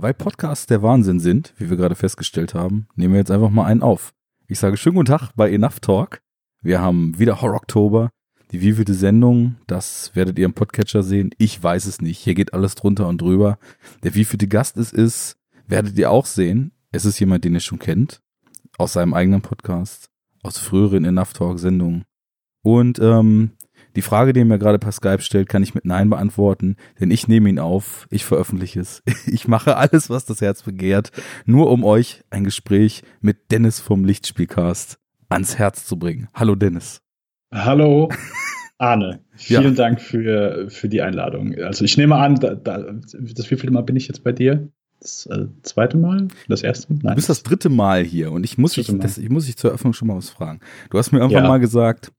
Weil Podcasts der Wahnsinn sind, wie wir gerade festgestellt haben, nehmen wir jetzt einfach mal einen auf. Ich sage schönen guten Tag bei Enough Talk. Wir haben wieder Horror Oktober. Die wievielte Sendung, das werdet ihr im Podcatcher sehen. Ich weiß es nicht. Hier geht alles drunter und drüber. Der wievielte Gast es ist, werdet ihr auch sehen. Es ist jemand, den ihr schon kennt. Aus seinem eigenen Podcast. Aus früheren Enough Talk Sendungen. Und ähm, die Frage, die er mir gerade per Skype stellt, kann ich mit Nein beantworten, denn ich nehme ihn auf, ich veröffentliche es. Ich mache alles, was das Herz begehrt, nur um euch ein Gespräch mit Dennis vom Lichtspielcast ans Herz zu bringen. Hallo Dennis. Hallo Arne. Vielen ja. Dank für, für die Einladung. Also ich nehme an, da, da, das wievielte Mal bin ich jetzt bei dir? Das äh, zweite Mal? Das erste Mal? Nein. Du bist das dritte Mal hier und ich muss, dich, das, ich muss dich zur Eröffnung schon mal was fragen. Du hast mir irgendwann ja. mal gesagt,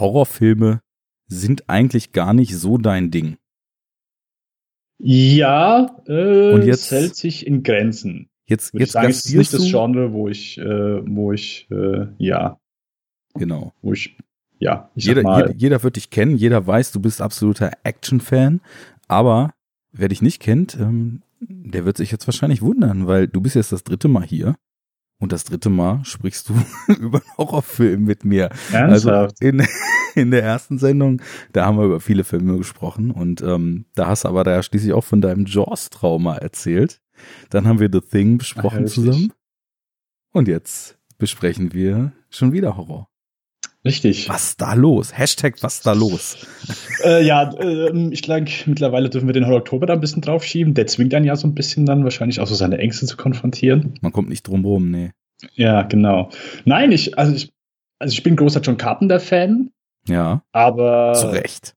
Horrorfilme sind eigentlich gar nicht so dein Ding. Ja, äh, und jetzt, es hält sich in Grenzen. Jetzt, jetzt sagen, ist nicht das Genre, wo ich, äh, wo ich, äh, ja. Genau. Wo ich, ja, ich jeder, jeder, jeder, wird dich kennen, jeder weiß, du bist absoluter Action-Fan, aber wer dich nicht kennt, ähm, der wird sich jetzt wahrscheinlich wundern, weil du bist jetzt das dritte Mal hier und das dritte Mal sprichst du über einen Horrorfilm mit mir. Ernsthaft? Also in, in der ersten Sendung, da haben wir über viele Filme gesprochen und ähm, da hast du aber da schließlich auch von deinem Jaws-Trauma erzählt. Dann haben wir The Thing besprochen Ach, zusammen. Und jetzt besprechen wir schon wieder Horror. Richtig. Was da los? Hashtag was da los? Äh, ja, äh, ich glaube, mittlerweile dürfen wir den Horror Oktober da ein bisschen draufschieben. Der zwingt dann ja so ein bisschen dann wahrscheinlich auch so seine Ängste zu konfrontieren. Man kommt nicht drum rum, nee. Ja, genau. Nein, ich, also ich, also ich bin großer John Carpenter-Fan. Ja. Aber. Zu Recht.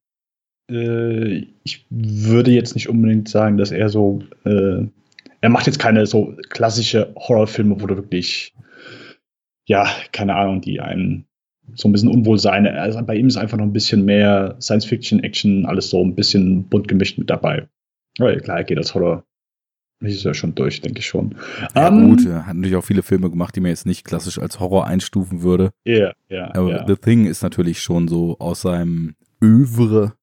Äh, ich würde jetzt nicht unbedingt sagen, dass er so, äh, er macht jetzt keine so klassische Horrorfilme, wo du wirklich, ja, keine Ahnung, die einen so ein bisschen Unwohlsein. Also bei ihm ist einfach noch ein bisschen mehr Science Fiction, Action, alles so ein bisschen bunt gemischt mit dabei. Aber klar, er geht als Horror. Das ist ja schon durch, denke ich schon. Ja, um, ähm, gut, er hat natürlich auch viele Filme gemacht, die man jetzt nicht klassisch als Horror einstufen würde. Ja, yeah, ja. Yeah, Aber yeah. The Thing ist natürlich schon so aus seinem Övre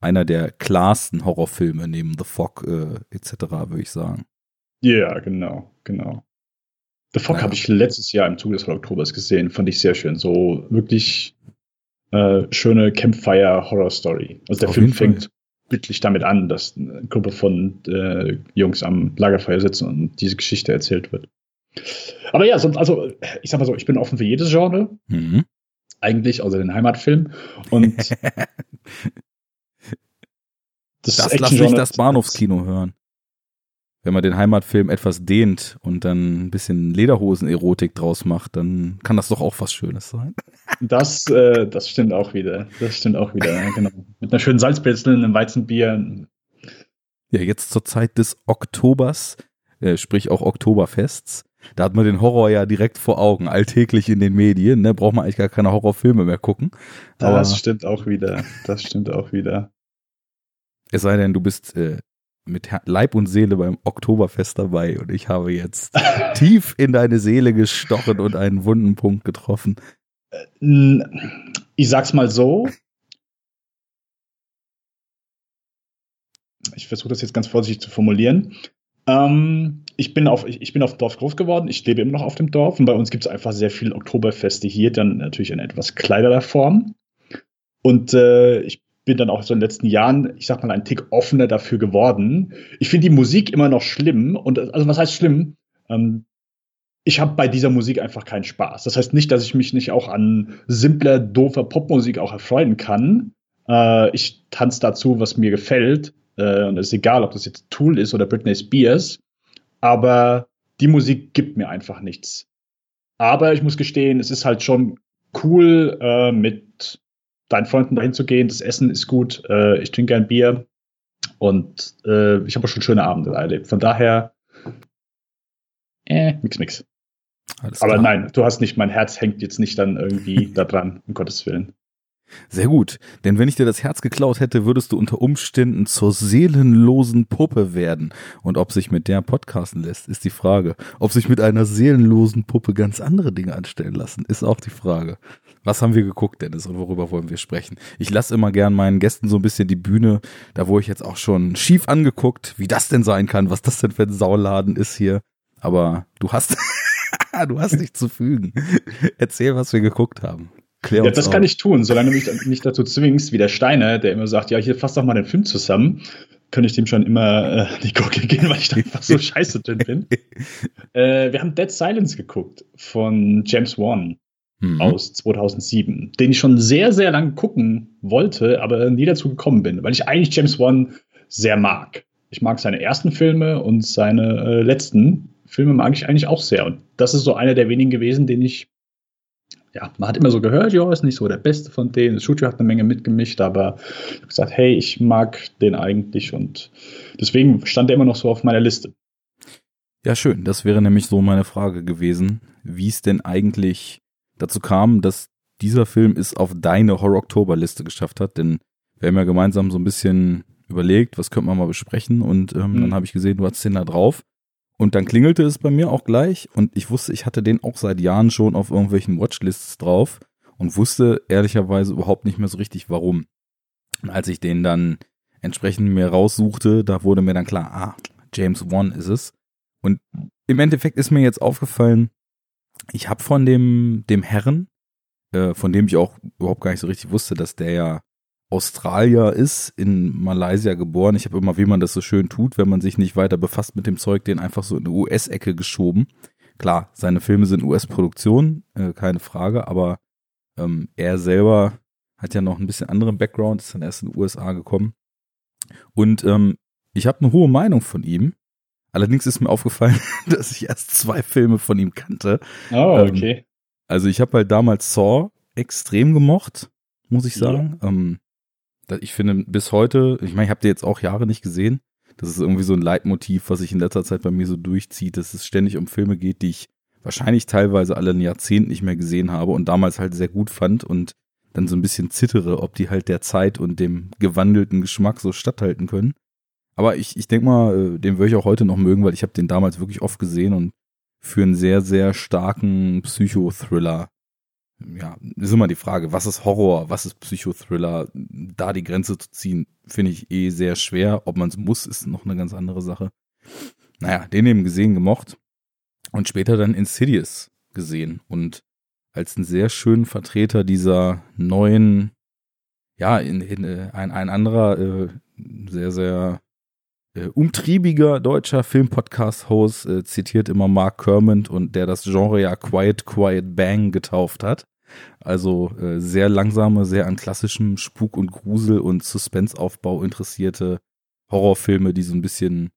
einer der klarsten Horrorfilme neben The Fog äh, etc., würde ich sagen. Ja, yeah, genau, genau. The Fog ja. habe ich letztes Jahr im Zuge des Oktobers gesehen, fand ich sehr schön. So wirklich äh, schöne Campfire-Horror-Story. Also der Auf Film fängt wirklich damit an, dass eine Gruppe von äh, Jungs am Lagerfeuer sitzen und diese Geschichte erzählt wird. Aber ja, sonst, also ich sag mal so, ich bin offen für jedes Genre. Mhm. Eigentlich, außer den Heimatfilm. Und das, das lass mich das Bahnhofskino hören wenn man den Heimatfilm etwas dehnt und dann ein bisschen Lederhosen-Erotik draus macht, dann kann das doch auch was Schönes sein. Das, äh, das stimmt auch wieder. Das stimmt auch wieder, ja, genau. Mit einer schönen Salzbrezel, einem Weizenbier. Ja, jetzt zur Zeit des Oktobers, äh, sprich auch Oktoberfests. Da hat man den Horror ja direkt vor Augen, alltäglich in den Medien. Ne? Braucht man eigentlich gar keine Horrorfilme mehr gucken. Aber das stimmt auch wieder. Das stimmt auch wieder. Es sei denn, du bist äh, mit Leib und Seele beim Oktoberfest dabei und ich habe jetzt tief in deine Seele gestochen und einen wunden Punkt getroffen. Ich sag's mal so. Ich versuche das jetzt ganz vorsichtig zu formulieren. Ähm, ich, bin auf, ich, ich bin auf dem Dorf groß geworden. Ich lebe immer noch auf dem Dorf und bei uns gibt es einfach sehr viele Oktoberfeste hier, dann natürlich in etwas kleinerer Form. Und äh, ich bin dann auch so in den letzten Jahren, ich sag mal, ein Tick offener dafür geworden. Ich finde die Musik immer noch schlimm. Und also was heißt schlimm? Ähm, ich habe bei dieser Musik einfach keinen Spaß. Das heißt nicht, dass ich mich nicht auch an simpler, doofer Popmusik auch erfreuen kann. Äh, ich tanze dazu, was mir gefällt. Äh, und es ist egal, ob das jetzt Tool ist oder Britney Spears. Aber die Musik gibt mir einfach nichts. Aber ich muss gestehen, es ist halt schon cool, äh, mit deinen Freunden dahin zu gehen. Das Essen ist gut. Äh, ich trinke ein Bier. Und äh, ich habe auch schon schöne Abende erlebt. Von daher, äh, nix, nix. Aber nein, du hast nicht, mein Herz hängt jetzt nicht dann irgendwie da dran, um Gottes Willen. Sehr gut, denn wenn ich dir das Herz geklaut hätte, würdest du unter Umständen zur seelenlosen Puppe werden. Und ob sich mit der podcasten lässt, ist die Frage. Ob sich mit einer seelenlosen Puppe ganz andere Dinge anstellen lassen, ist auch die Frage. Was haben wir geguckt, Dennis, und worüber wollen wir sprechen? Ich lasse immer gern meinen Gästen so ein bisschen die Bühne. Da wurde ich jetzt auch schon schief angeguckt, wie das denn sein kann, was das denn für ein Sauladen ist hier. Aber du hast, du hast nicht zu fügen. Erzähl, was wir geguckt haben. Klär ja, das auf. kann ich tun, solange du mich nicht dazu zwingst, wie der Steiner, der immer sagt, ja, hier fass doch mal den Film zusammen, könnte ich dem schon immer äh, die Gurke gehen, weil ich da einfach so scheiße drin bin. äh, wir haben Dead Silence geguckt von James Wan mhm. aus 2007, den ich schon sehr, sehr lange gucken wollte, aber nie dazu gekommen bin, weil ich eigentlich James Wan sehr mag. Ich mag seine ersten Filme und seine äh, letzten Filme mag ich eigentlich auch sehr. Und das ist so einer der wenigen gewesen, den ich ja, man hat immer so gehört, ja, ist nicht so der beste von denen. Das Studio hat eine Menge mitgemischt, aber ich habe gesagt, hey, ich mag den eigentlich und deswegen stand er immer noch so auf meiner Liste. Ja, schön. Das wäre nämlich so meine Frage gewesen, wie es denn eigentlich dazu kam, dass dieser Film es auf deine Horror-Oktober-Liste geschafft hat, denn wir haben ja gemeinsam so ein bisschen überlegt, was könnte man mal besprechen und ähm, mhm. dann habe ich gesehen, du hast den da drauf und dann klingelte es bei mir auch gleich und ich wusste, ich hatte den auch seit Jahren schon auf irgendwelchen Watchlists drauf und wusste ehrlicherweise überhaupt nicht mehr so richtig warum. Und als ich den dann entsprechend mir raussuchte, da wurde mir dann klar, ah, James Wan ist es. Und im Endeffekt ist mir jetzt aufgefallen, ich habe von dem, dem Herren, äh, von dem ich auch überhaupt gar nicht so richtig wusste, dass der ja Australier ist, in Malaysia geboren. Ich habe immer, wie man das so schön tut, wenn man sich nicht weiter befasst mit dem Zeug, den einfach so in eine US-Ecke geschoben. Klar, seine Filme sind US-Produktion, äh, keine Frage, aber ähm, er selber hat ja noch ein bisschen anderen Background, ist dann erst in den USA gekommen. Und ähm, ich habe eine hohe Meinung von ihm. Allerdings ist mir aufgefallen, dass ich erst zwei Filme von ihm kannte. Oh, okay. Ähm, also ich habe halt damals Saw extrem gemocht, muss ich sagen. Ja. Ähm, ich finde bis heute, ich meine, ich habe die jetzt auch Jahre nicht gesehen. Das ist irgendwie so ein Leitmotiv, was sich in letzter Zeit bei mir so durchzieht, dass es ständig um Filme geht, die ich wahrscheinlich teilweise alle ein Jahrzehnt nicht mehr gesehen habe und damals halt sehr gut fand und dann so ein bisschen zittere, ob die halt der Zeit und dem gewandelten Geschmack so statthalten können. Aber ich, ich denke mal, äh, den würde ich auch heute noch mögen, weil ich habe den damals wirklich oft gesehen und für einen sehr, sehr starken Psychothriller ja, ist immer die Frage, was ist Horror, was ist Psychothriller? Da die Grenze zu ziehen, finde ich eh sehr schwer. Ob man es muss, ist noch eine ganz andere Sache. Naja, den eben gesehen, gemocht und später dann Insidious gesehen und als einen sehr schönen Vertreter dieser neuen, ja, in, in, äh, ein, ein anderer äh, sehr, sehr äh, umtriebiger deutscher Filmpodcast-Host äh, zitiert immer Mark Kermond und der das Genre ja Quiet Quiet Bang getauft hat. Also äh, sehr langsame, sehr an klassischem Spuk und Grusel und Suspense-Aufbau interessierte Horrorfilme, die so ein bisschen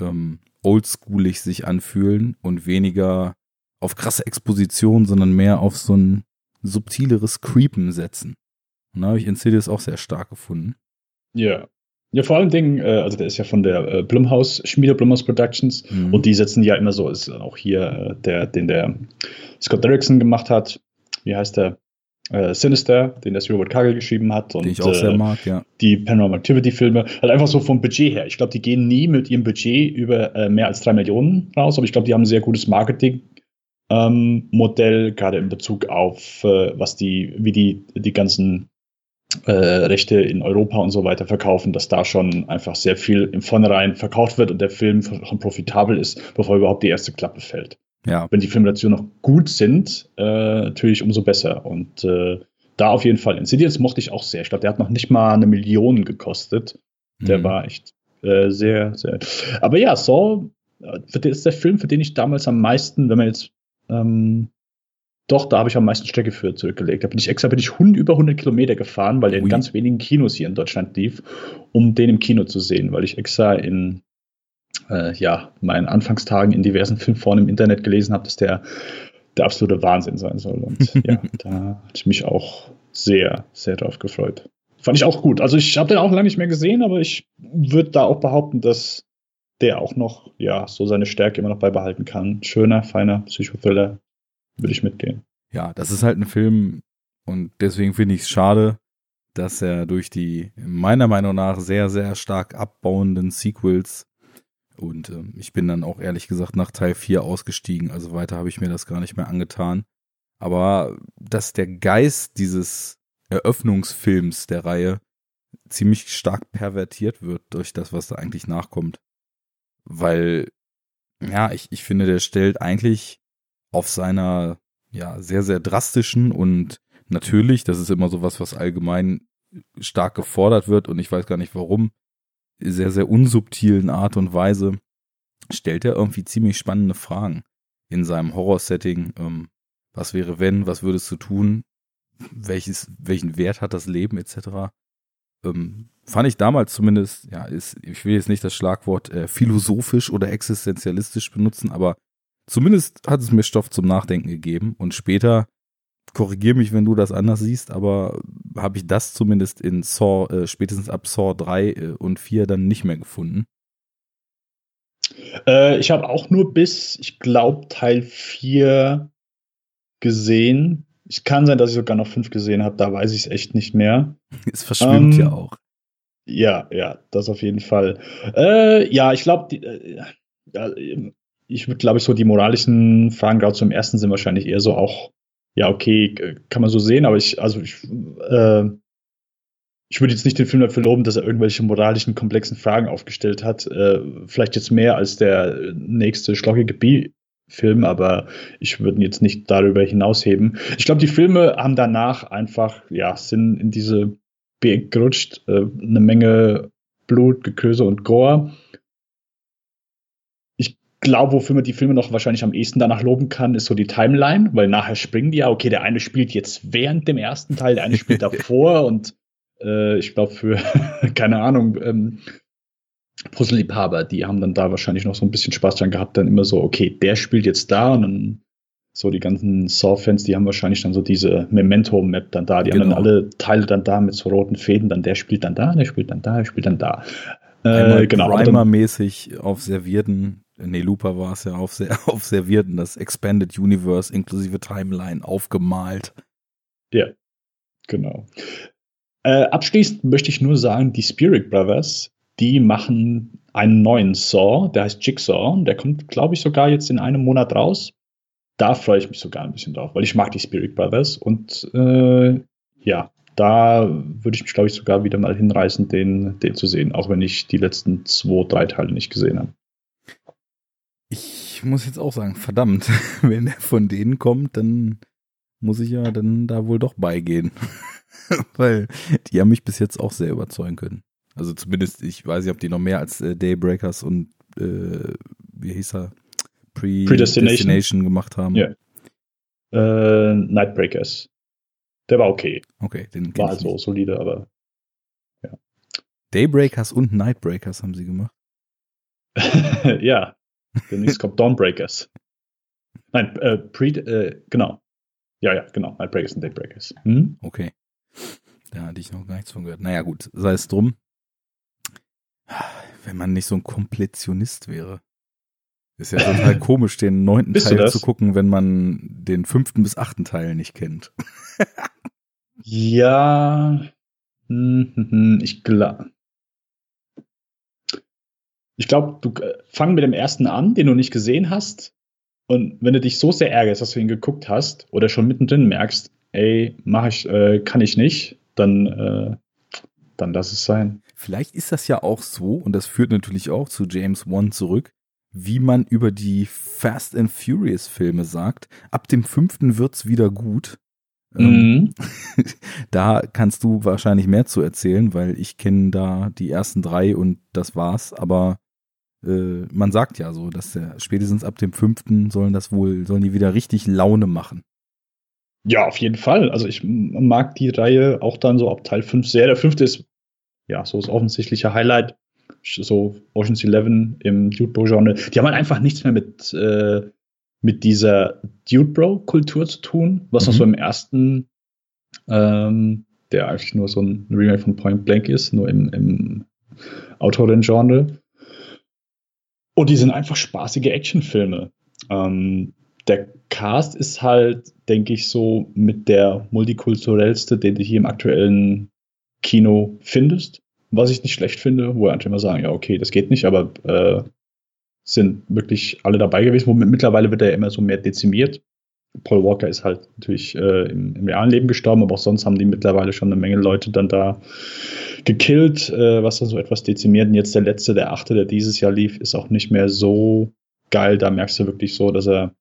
ähm, oldschoolig sich anfühlen und weniger auf krasse Exposition, sondern mehr auf so ein subtileres Creepen setzen. Und da habe ich Insidious auch sehr stark gefunden. Ja. Ja, vor allen Dingen, äh, also der ist ja von der äh, Blumhaus, Schmiede Blumhaus Productions mhm. und die setzen ja immer so, ist auch hier äh, der, den der Scott Derrickson gemacht hat, wie heißt der? Äh, Sinister, den der Robert Kagel geschrieben hat. Und, äh, mag, ja. Die Paranormal Activity Filme. Halt einfach so vom Budget her. Ich glaube, die gehen nie mit ihrem Budget über äh, mehr als drei Millionen raus, aber ich glaube, die haben ein sehr gutes Marketing. Ähm, Modell, gerade in Bezug auf äh, was die, wie die, die ganzen äh, Rechte in Europa und so weiter verkaufen, dass da schon einfach sehr viel im Vornherein verkauft wird und der Film schon profitabel ist, bevor überhaupt die erste Klappe fällt. Ja. Wenn die Filmationen noch gut sind, äh, natürlich umso besser. Und äh, da auf jeden Fall. Insidious mochte ich auch sehr. Ich glaube, der hat noch nicht mal eine Million gekostet. Der mhm. war echt äh, sehr, sehr. Aber ja, Saw äh, ist der Film, für den ich damals am meisten, wenn man jetzt ähm, doch, da habe ich am meisten Strecke für zurückgelegt. Da bin ich extra bin ich Hund über 100 Kilometer gefahren, weil der in ganz wenigen Kinos hier in Deutschland lief, um den im Kino zu sehen, weil ich extra in äh, ja, meinen Anfangstagen in diversen Filmforen im Internet gelesen habe, dass der der absolute Wahnsinn sein soll. Und ja, da hatte ich mich auch sehr, sehr drauf gefreut. Fand ich auch gut. Also ich habe den auch lange nicht mehr gesehen, aber ich würde da auch behaupten, dass der auch noch, ja, so seine Stärke immer noch beibehalten kann. Schöner, feiner Psychothriller, würde ich mitgehen. Ja, das ist halt ein Film und deswegen finde ich es schade, dass er durch die meiner Meinung nach sehr, sehr stark abbauenden Sequels und äh, ich bin dann auch ehrlich gesagt nach Teil 4 ausgestiegen, also weiter habe ich mir das gar nicht mehr angetan. Aber dass der Geist dieses Eröffnungsfilms der Reihe ziemlich stark pervertiert wird durch das, was da eigentlich nachkommt. Weil, ja, ich, ich finde, der stellt eigentlich auf seiner, ja, sehr, sehr drastischen und natürlich, das ist immer so was, was allgemein stark gefordert wird und ich weiß gar nicht warum, sehr, sehr unsubtilen Art und Weise stellt er irgendwie ziemlich spannende Fragen in seinem Horror-Setting. Ähm, was wäre wenn, was würdest du tun, welches, welchen Wert hat das Leben etc. Ähm, fand ich damals zumindest, ja, ist, ich will jetzt nicht das Schlagwort äh, philosophisch oder existenzialistisch benutzen, aber zumindest hat es mir Stoff zum Nachdenken gegeben und später korrigier mich, wenn du das anders siehst, aber habe ich das zumindest in Saw, äh, spätestens ab Saw 3 äh, und 4 dann nicht mehr gefunden. Äh, ich habe auch nur bis, ich glaube, Teil 4 gesehen. Es kann sein, dass ich sogar noch 5 gesehen habe, da weiß ich es echt nicht mehr. Es verschwimmt ähm, ja auch. Ja, ja, das auf jeden Fall. Äh, ja, ich glaube, äh, ja, ich würde, glaube ich, so die moralischen Fragen gerade zum ersten sind wahrscheinlich eher so auch ja, okay, kann man so sehen, aber ich, also ich, äh, ich würde jetzt nicht den Film dafür loben, dass er irgendwelche moralischen, komplexen Fragen aufgestellt hat. Äh, vielleicht jetzt mehr als der nächste schlockige B-Film, aber ich würde ihn jetzt nicht darüber hinausheben. Ich glaube, die Filme haben danach einfach, ja, sind in diese B gerutscht, äh, eine Menge Blut, Geköse und Gore glaube, wofür man die Filme noch wahrscheinlich am ehesten danach loben kann, ist so die Timeline, weil nachher springen die ja, okay, der eine spielt jetzt während dem ersten Teil, der eine spielt davor und äh, ich glaube für, keine Ahnung, ähm, Puzzle-Liebhaber, die haben dann da wahrscheinlich noch so ein bisschen Spaß dran gehabt, dann immer so, okay, der spielt jetzt da und dann so die ganzen Saw-Fans, die haben wahrscheinlich dann so diese Memento-Map dann da, die genau. haben dann genau. alle Teile dann da mit so roten Fäden, dann der spielt dann da, der spielt dann da, der spielt dann da. Äh, genau. Primer-mäßig auf servierten nee, Looper war es ja auf, auf Servierten, das Expanded Universe inklusive Timeline aufgemalt. Ja, genau. Äh, abschließend möchte ich nur sagen, die Spirit Brothers, die machen einen neuen Saw, der heißt Jigsaw, der kommt, glaube ich, sogar jetzt in einem Monat raus. Da freue ich mich sogar ein bisschen drauf, weil ich mag die Spirit Brothers und äh, ja, da würde ich mich, glaube ich, sogar wieder mal hinreißen, den, den zu sehen, auch wenn ich die letzten zwei, drei Teile nicht gesehen habe. Ich muss jetzt auch sagen, verdammt, wenn der von denen kommt, dann muss ich ja dann da wohl doch beigehen. Weil die haben mich bis jetzt auch sehr überzeugen können. Also zumindest, ich weiß nicht, ob die noch mehr als äh, Daybreakers und äh, wie hieß er? Pre Predestination. Destination gemacht haben. Ja. Äh, Nightbreakers. Der war okay. Okay, den War also solide, aber ja. Daybreakers und Nightbreakers haben sie gemacht. ja, Demnächst kommt Dawnbreakers. Nein, äh, Pre, äh, genau. Ja, ja, genau. Nightbreakers und Daybreakers. Hm? Okay. Da hatte ich noch gar nichts von gehört. Naja, gut, sei es drum. Wenn man nicht so ein Komplettionist wäre. Ist ja total komisch, den neunten Teil zu gucken, wenn man den fünften bis achten Teil nicht kennt. ja, hm, hm, hm, ich glaube, ich glaube, du äh, fang mit dem ersten an, den du nicht gesehen hast. Und wenn du dich so sehr ärgerst, dass du ihn geguckt hast oder schon mittendrin merkst, ey, mach ich, äh, kann ich nicht, dann, äh, dann lass es sein. Vielleicht ist das ja auch so, und das führt natürlich auch zu James Wan zurück, wie man über die Fast and Furious Filme sagt. Ab dem fünften wird's wieder gut. Ähm, mhm. da kannst du wahrscheinlich mehr zu erzählen, weil ich kenne da die ersten drei und das war's. Aber äh, man sagt ja so, dass der spätestens ab dem fünften sollen das wohl, sollen die wieder richtig Laune machen. Ja, auf jeden Fall. Also ich mag die Reihe auch dann so ab Teil 5 sehr. Der fünfte ist ja so das offensichtliche Highlight. So Ocean's Eleven im Dude Bro-Genre. Die haben halt einfach nichts mehr mit, äh, mit dieser Dude Bro-Kultur zu tun, was mhm. noch so im ersten, ähm, der eigentlich nur so ein Remake von Point Blank ist, nur im, im Autoren-Genre. Und die sind einfach spaßige Actionfilme. Ähm, der Cast ist halt, denke ich, so mit der multikulturellste, den du hier im aktuellen Kino findest, was ich nicht schlecht finde, wo einfach immer sagen, ja, okay, das geht nicht, aber äh, sind wirklich alle dabei gewesen. Womit mittlerweile wird er immer so mehr dezimiert. Paul Walker ist halt natürlich äh, im, im, realen Leben gestorben, aber auch sonst haben die mittlerweile schon eine Menge Leute dann da gekillt, äh, was dann so etwas dezimiert. Und jetzt der letzte, der achte, der dieses Jahr lief, ist auch nicht mehr so geil. Da merkst du wirklich so, dass er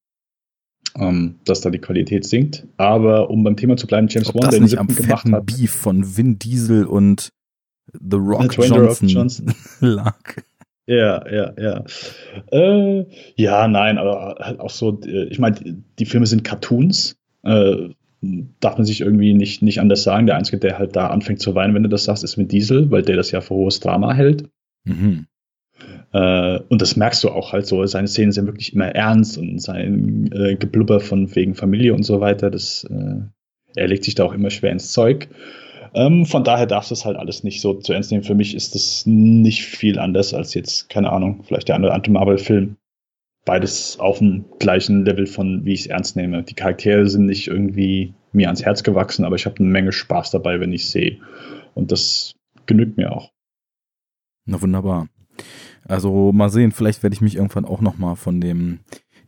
ähm, dass da die Qualität sinkt. Aber um beim Thema zu bleiben, James Ob Wan, der den siebten gemacht hat. Beef von Vin Diesel und The Rock Johnson, Johnson. lag. Ja, ja, ja. Äh, ja, nein, aber halt auch so, äh, ich meine, die Filme sind Cartoons. Äh, darf man sich irgendwie nicht, nicht anders sagen. Der Einzige, der halt da anfängt zu weinen, wenn du das sagst, ist mit Diesel, weil der das ja für hohes Drama hält. Mhm. Äh, und das merkst du auch halt so. Seine Szenen sind wirklich immer ernst und sein äh, Geblubber von wegen Familie und so weiter, das, äh, er legt sich da auch immer schwer ins Zeug. Ähm, von daher darfst du es halt alles nicht so zu ernst nehmen. Für mich ist das nicht viel anders als jetzt, keine Ahnung, vielleicht der andere Anti-Marvel-Film. Beides auf dem gleichen Level von, wie ich es ernst nehme. Die Charaktere sind nicht irgendwie mir ans Herz gewachsen, aber ich habe eine Menge Spaß dabei, wenn ich sehe. Und das genügt mir auch. Na wunderbar. Also mal sehen, vielleicht werde ich mich irgendwann auch nochmal von dem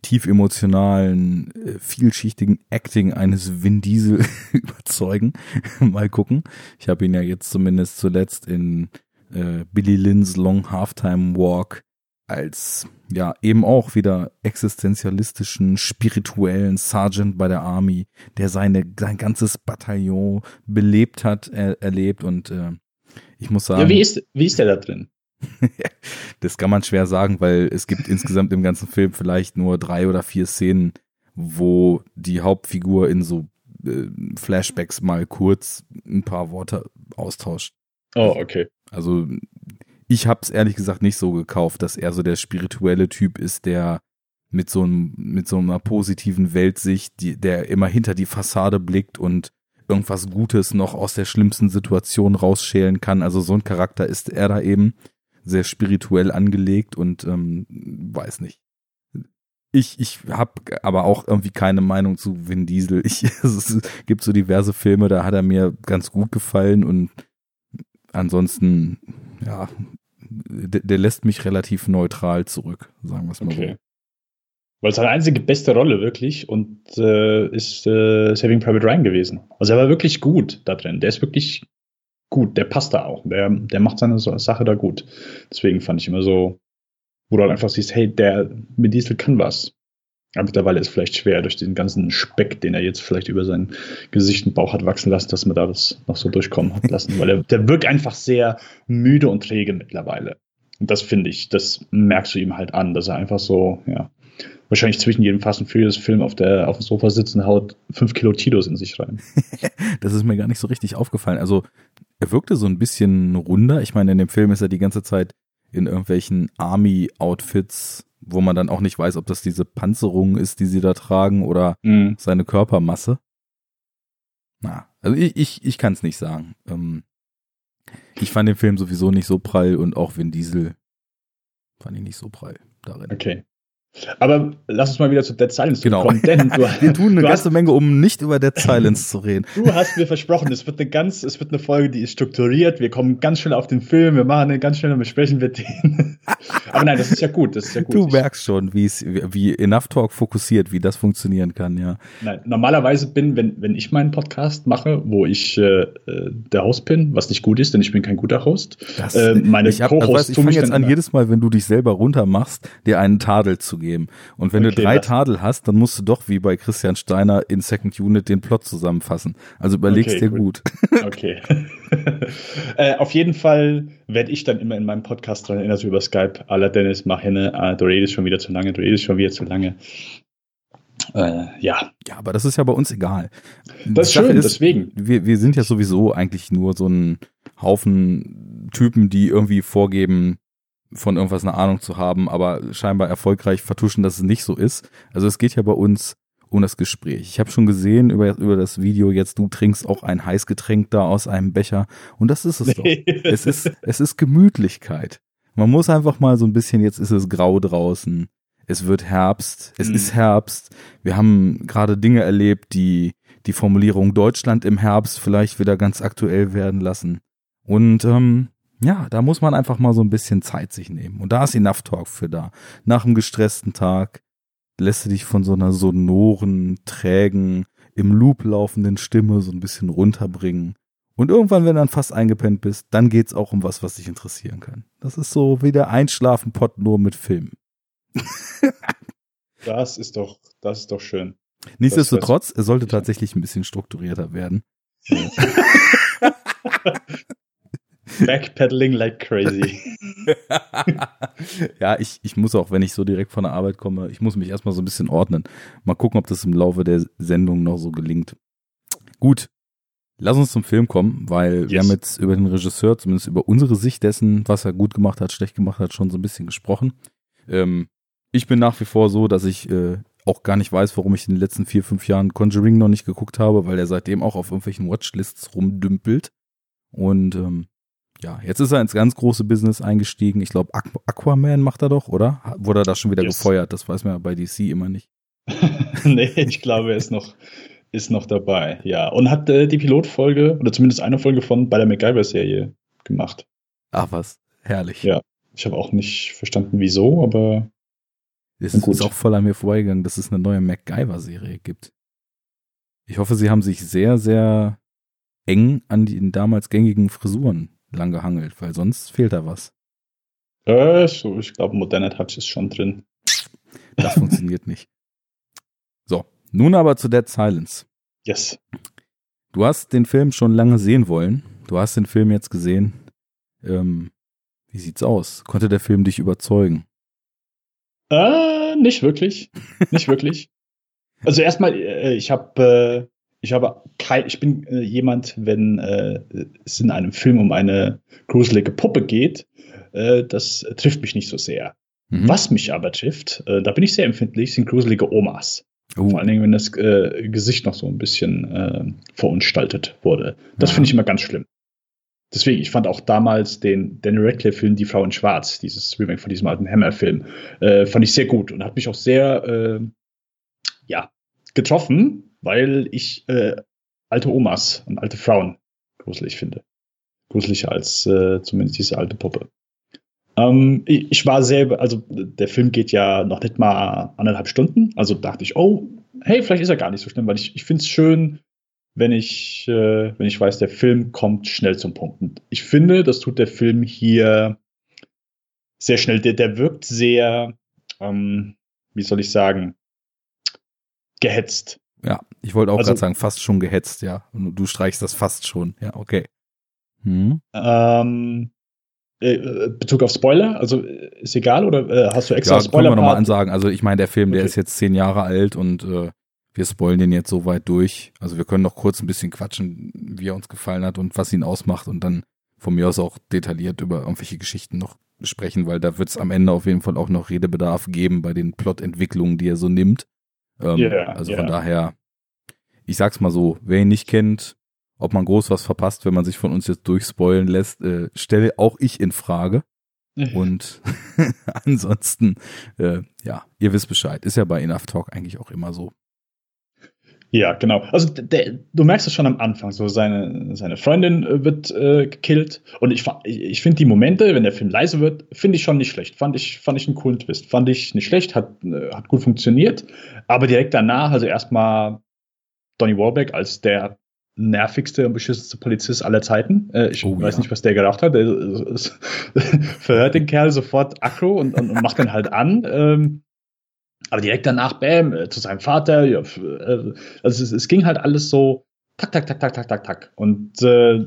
tief emotionalen, äh, vielschichtigen Acting eines Vin Diesel überzeugen. Mal gucken. Ich habe ihn ja jetzt zumindest zuletzt in äh, Billy Lynn's Long Halftime Walk als ja eben auch wieder existenzialistischen, spirituellen Sergeant bei der Army, der seine sein ganzes Bataillon belebt hat, er, erlebt und äh, ich muss sagen. Ja, wie ist wie ist der da drin? das kann man schwer sagen, weil es gibt insgesamt im ganzen Film vielleicht nur drei oder vier Szenen, wo die Hauptfigur in so äh, Flashbacks mal kurz ein paar Worte austauscht. Oh, okay. Also ich hab's ehrlich gesagt nicht so gekauft, dass er so der spirituelle Typ ist, der mit so einem, mit so einer positiven Weltsicht, die, der immer hinter die Fassade blickt und irgendwas Gutes noch aus der schlimmsten Situation rausschälen kann. Also so ein Charakter ist er da eben sehr spirituell angelegt und ähm, weiß nicht. Ich, ich habe aber auch irgendwie keine Meinung zu Vin Diesel. Ich, es gibt so diverse Filme, da hat er mir ganz gut gefallen und ansonsten, ja, der, der lässt mich relativ neutral zurück, sagen wir es mal okay. so. Weil seine einzige beste Rolle wirklich und äh, ist äh, Saving Private Ryan gewesen. Also er war wirklich gut da drin. Der ist wirklich gut, der passt da auch. Der, der macht seine Sache da gut. Deswegen fand ich immer so, wo du halt einfach siehst, hey, der mit Diesel kann was. Aber mittlerweile ist es vielleicht schwer, durch den ganzen Speck, den er jetzt vielleicht über sein Gesicht und Bauch hat wachsen lassen, dass man da das noch so durchkommen hat lassen. Weil er, der wirkt einfach sehr müde und träge mittlerweile. Und das finde ich, das merkst du ihm halt an, dass er einfach so, ja, wahrscheinlich zwischen jedem Fast and Furious Film auf der auf dem Sofa sitzen, haut fünf Kilo Tilos in sich rein. das ist mir gar nicht so richtig aufgefallen. Also er wirkte so ein bisschen runder. Ich meine, in dem Film ist er die ganze Zeit in irgendwelchen Army-Outfits, wo man dann auch nicht weiß, ob das diese Panzerung ist, die sie da tragen oder mhm. seine Körpermasse. Na, also ich, ich, ich kann es nicht sagen. Ähm, ich fand den Film sowieso nicht so prall und auch Vin Diesel fand ich nicht so prall darin. Okay. Aber lass uns mal wieder zu Dead Silence genau. kommen, denn du, wir tun eine ganze hast, Menge, um nicht über Dead Silence zu reden. Du hast mir versprochen, es wird eine ganz, es wird eine Folge, die ist strukturiert. Wir kommen ganz schnell auf den Film, wir machen eine ganz schnell besprechen wir den. Aber nein, das ist ja gut, das ist ja gut. Du merkst schon, wie es, wie Enough Talk fokussiert, wie das funktionieren kann, ja. Nein, normalerweise bin, wenn, wenn ich meinen Podcast mache, wo ich äh, äh der Host bin, was nicht gut ist, denn ich bin kein guter Host. Das, äh, meine ich, hab, also ich fange jetzt an, jedes Mal, wenn du dich selber runter machst, dir einen Tadel zu geben geben. Und wenn okay, du drei Tadel hast, dann musst du doch wie bei Christian Steiner in Second Unit den Plot zusammenfassen. Also überlegst okay, dir gut. Okay. äh, auf jeden Fall werde ich dann immer in meinem Podcast dran erinnert über Skype. Aller Dennis, mach hin, äh, du redest schon wieder zu lange, du redest schon wieder zu lange. Äh, ja. Ja, aber das ist ja bei uns egal. Das ist schön, ist, deswegen. Wir, wir sind ja sowieso eigentlich nur so ein Haufen Typen, die irgendwie vorgeben, von irgendwas eine Ahnung zu haben, aber scheinbar erfolgreich vertuschen, dass es nicht so ist. Also es geht ja bei uns um das Gespräch. Ich habe schon gesehen über, über das Video jetzt, du trinkst auch ein Heißgetränk da aus einem Becher und das ist es doch. es ist, es ist Gemütlichkeit. Man muss einfach mal so ein bisschen, jetzt ist es grau draußen. Es wird Herbst. Es mhm. ist Herbst. Wir haben gerade Dinge erlebt, die die Formulierung Deutschland im Herbst vielleicht wieder ganz aktuell werden lassen. Und ähm, ja, da muss man einfach mal so ein bisschen Zeit sich nehmen. Und da ist Enough Talk für da. Nach einem gestressten Tag lässt du dich von so einer sonoren, trägen, im Loop laufenden Stimme so ein bisschen runterbringen. Und irgendwann, wenn du dann fast eingepennt bist, dann geht's auch um was, was dich interessieren kann. Das ist so wie der Einschlafen-Pod nur mit Filmen. das ist doch, das ist doch schön. Nichtsdestotrotz, es sollte tatsächlich ein bisschen strukturierter werden. Backpedaling like crazy. ja, ich, ich muss auch, wenn ich so direkt von der Arbeit komme, ich muss mich erstmal so ein bisschen ordnen. Mal gucken, ob das im Laufe der Sendung noch so gelingt. Gut, lass uns zum Film kommen, weil yes. wir haben jetzt über den Regisseur, zumindest über unsere Sicht dessen, was er gut gemacht hat, schlecht gemacht hat, schon so ein bisschen gesprochen. Ähm, ich bin nach wie vor so, dass ich äh, auch gar nicht weiß, warum ich in den letzten vier, fünf Jahren Conjuring noch nicht geguckt habe, weil er seitdem auch auf irgendwelchen Watchlists rumdümpelt. Und ähm, ja, jetzt ist er ins ganz große Business eingestiegen. Ich glaube, Aqu Aquaman macht er doch, oder? Wurde er da schon wieder yes. gefeuert? Das weiß man ja bei DC immer nicht. nee, ich glaube, er ist noch, ist noch dabei, ja. Und hat äh, die Pilotfolge, oder zumindest eine Folge von bei der MacGyver-Serie gemacht. Ach was, herrlich. Ja, ich habe auch nicht verstanden, wieso, aber. Es ist, ist auch voll an mir vorbeigegangen, dass es eine neue MacGyver-Serie gibt. Ich hoffe, sie haben sich sehr, sehr eng an den damals gängigen Frisuren lang gehangelt, weil sonst fehlt da was. Äh, so, ich glaube, moderner Touch ist schon drin. Das funktioniert nicht. So, nun aber zu Dead Silence. Yes. Du hast den Film schon lange sehen wollen. Du hast den Film jetzt gesehen. Ähm, wie sieht's aus? Konnte der Film dich überzeugen? Äh, nicht wirklich. Nicht wirklich. Also erstmal, äh, ich habe äh, ich habe kein, ich bin äh, jemand, wenn äh, es in einem Film um eine gruselige Puppe geht, äh, das trifft mich nicht so sehr. Mhm. Was mich aber trifft, äh, da bin ich sehr empfindlich, sind gruselige Omas. Uh. Vor allen Dingen, wenn das äh, Gesicht noch so ein bisschen äh, verunstaltet wurde. Das finde ich immer ganz schlimm. Deswegen, ich fand auch damals den Daniel Radcliffe-Film Die Frau in Schwarz, dieses Remake von diesem alten Hammer-Film, fand ich sehr gut und hat mich auch sehr, ja, getroffen, weil ich äh, alte Omas und alte Frauen gruselig finde. Gruseliger als äh, zumindest diese alte Puppe. Ähm, ich, ich, war selber, also der Film geht ja noch nicht mal anderthalb Stunden, also dachte ich, oh, hey, vielleicht ist er gar nicht so schlimm, weil ich, ich finde es schön, wenn ich, äh, wenn ich weiß, der Film kommt schnell zum Punkt. Und ich finde, das tut der Film hier sehr schnell. Der, der wirkt sehr, ähm, wie soll ich sagen, gehetzt. Ich wollte auch also, gerade sagen, fast schon gehetzt, ja. Und du streichst das fast schon, ja, okay. Hm. Ähm, äh, Bezug auf Spoiler, also ist egal oder äh, hast du extra ja, Spoiler? Können wir nochmal ansagen. Also ich meine, der Film, okay. der ist jetzt zehn Jahre alt und äh, wir spoilen den jetzt so weit durch. Also wir können noch kurz ein bisschen quatschen, wie er uns gefallen hat und was ihn ausmacht und dann von mir aus auch detailliert über irgendwelche Geschichten noch sprechen, weil da wird es am Ende auf jeden Fall auch noch Redebedarf geben bei den Plotentwicklungen, die er so nimmt. Ähm, yeah, also yeah. von daher, ich sag's mal so, wer ihn nicht kennt, ob man groß was verpasst, wenn man sich von uns jetzt durchspoilen lässt, äh, stelle auch ich in Frage. Und ansonsten, äh, ja, ihr wisst Bescheid. Ist ja bei Enough Talk eigentlich auch immer so. Ja, genau. Also der, du merkst es schon am Anfang, so seine, seine Freundin äh, wird äh, gekillt. Und ich, ich finde die Momente, wenn der Film leise wird, finde ich schon nicht schlecht. Fand ich, fand ich einen coolen Twist. Fand ich nicht schlecht, hat, äh, hat gut funktioniert. Aber direkt danach, also erstmal Donny Warbeck als der nervigste und beschissenste Polizist aller Zeiten. Äh, ich oh, weiß ja. nicht, was der gedacht hat. Der verhört den Kerl sofort aggro und, und, und macht den halt an. Ähm, aber direkt danach, bam, äh, zu seinem Vater. Ja, äh, also es, es, ging halt alles so tak, tak, tak, tak, tak, tak, tak. Und äh,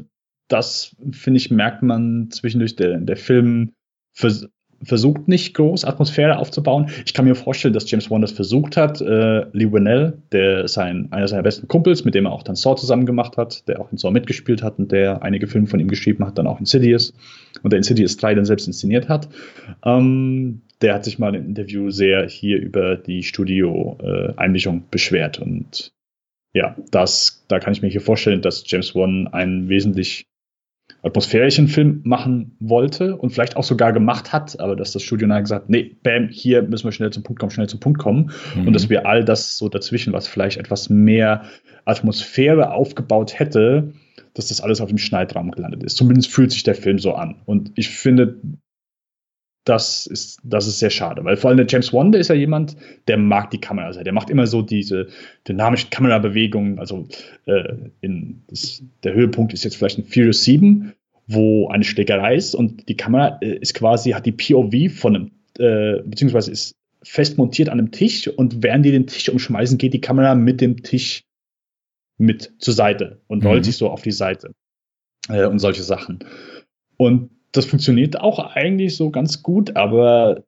das, finde ich, merkt man zwischendurch. Der, der Film vers versucht nicht groß Atmosphäre aufzubauen. Ich kann mir vorstellen, dass James Wan das versucht hat. Äh, Lee Winnell, der sein, einer seiner besten Kumpels, mit dem er auch dann Saw zusammen gemacht hat, der auch in Saw mitgespielt hat und der einige Filme von ihm geschrieben hat, dann auch Insidious und der Insidious 3 dann selbst inszeniert hat. Ähm, der hat sich mal im Interview sehr hier über die Studio-Einmischung beschwert. Und ja, das, da kann ich mir hier vorstellen, dass James Wan einen wesentlich atmosphärischen Film machen wollte und vielleicht auch sogar gemacht hat, aber dass das Studio dann gesagt, nee, bam, hier müssen wir schnell zum Punkt kommen, schnell zum Punkt kommen mhm. und dass wir all das so dazwischen, was vielleicht etwas mehr Atmosphäre aufgebaut hätte, dass das alles auf dem Schneidrahmen gelandet ist. Zumindest fühlt sich der Film so an. Und ich finde, das ist, das ist sehr schade, weil vor allem der James Wan, der ist ja jemand, der mag die Kamera sehr. Der macht immer so diese dynamischen Kamerabewegungen. Also äh, in, das, der Höhepunkt ist jetzt vielleicht in Furious 7, wo eine Schlägerei ist und die Kamera äh, ist quasi, hat die POV von einem, äh, beziehungsweise ist fest montiert an einem Tisch und während die den Tisch umschmeißen, geht die Kamera mit dem Tisch mit zur Seite und rollt mhm. sich so auf die Seite äh, und solche Sachen. Und das funktioniert auch eigentlich so ganz gut, aber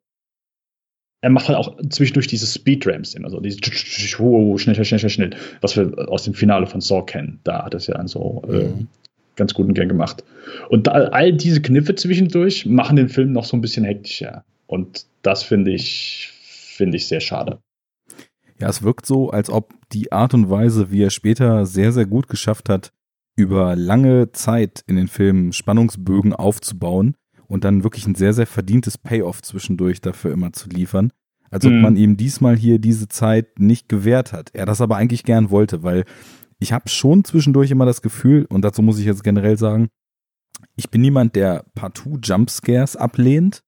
er macht halt auch zwischendurch diese Speedramps immer so, diese schnell, schnell, schnell, schnell, schnell, was wir aus dem Finale von Saw kennen. Da hat es ja so äh, mhm. Ganz guten Gang gemacht. Und da, all diese Kniffe zwischendurch machen den Film noch so ein bisschen hektischer. Und das finde ich, finde ich sehr schade. Ja, es wirkt so, als ob die Art und Weise, wie er später sehr, sehr gut geschafft hat, über lange Zeit in den Filmen Spannungsbögen aufzubauen und dann wirklich ein sehr, sehr verdientes Payoff zwischendurch dafür immer zu liefern. Als ob mhm. man ihm diesmal hier diese Zeit nicht gewährt hat. Er das aber eigentlich gern wollte, weil ich habe schon zwischendurch immer das Gefühl, und dazu muss ich jetzt generell sagen, ich bin niemand, der partout Jumpscares ablehnt.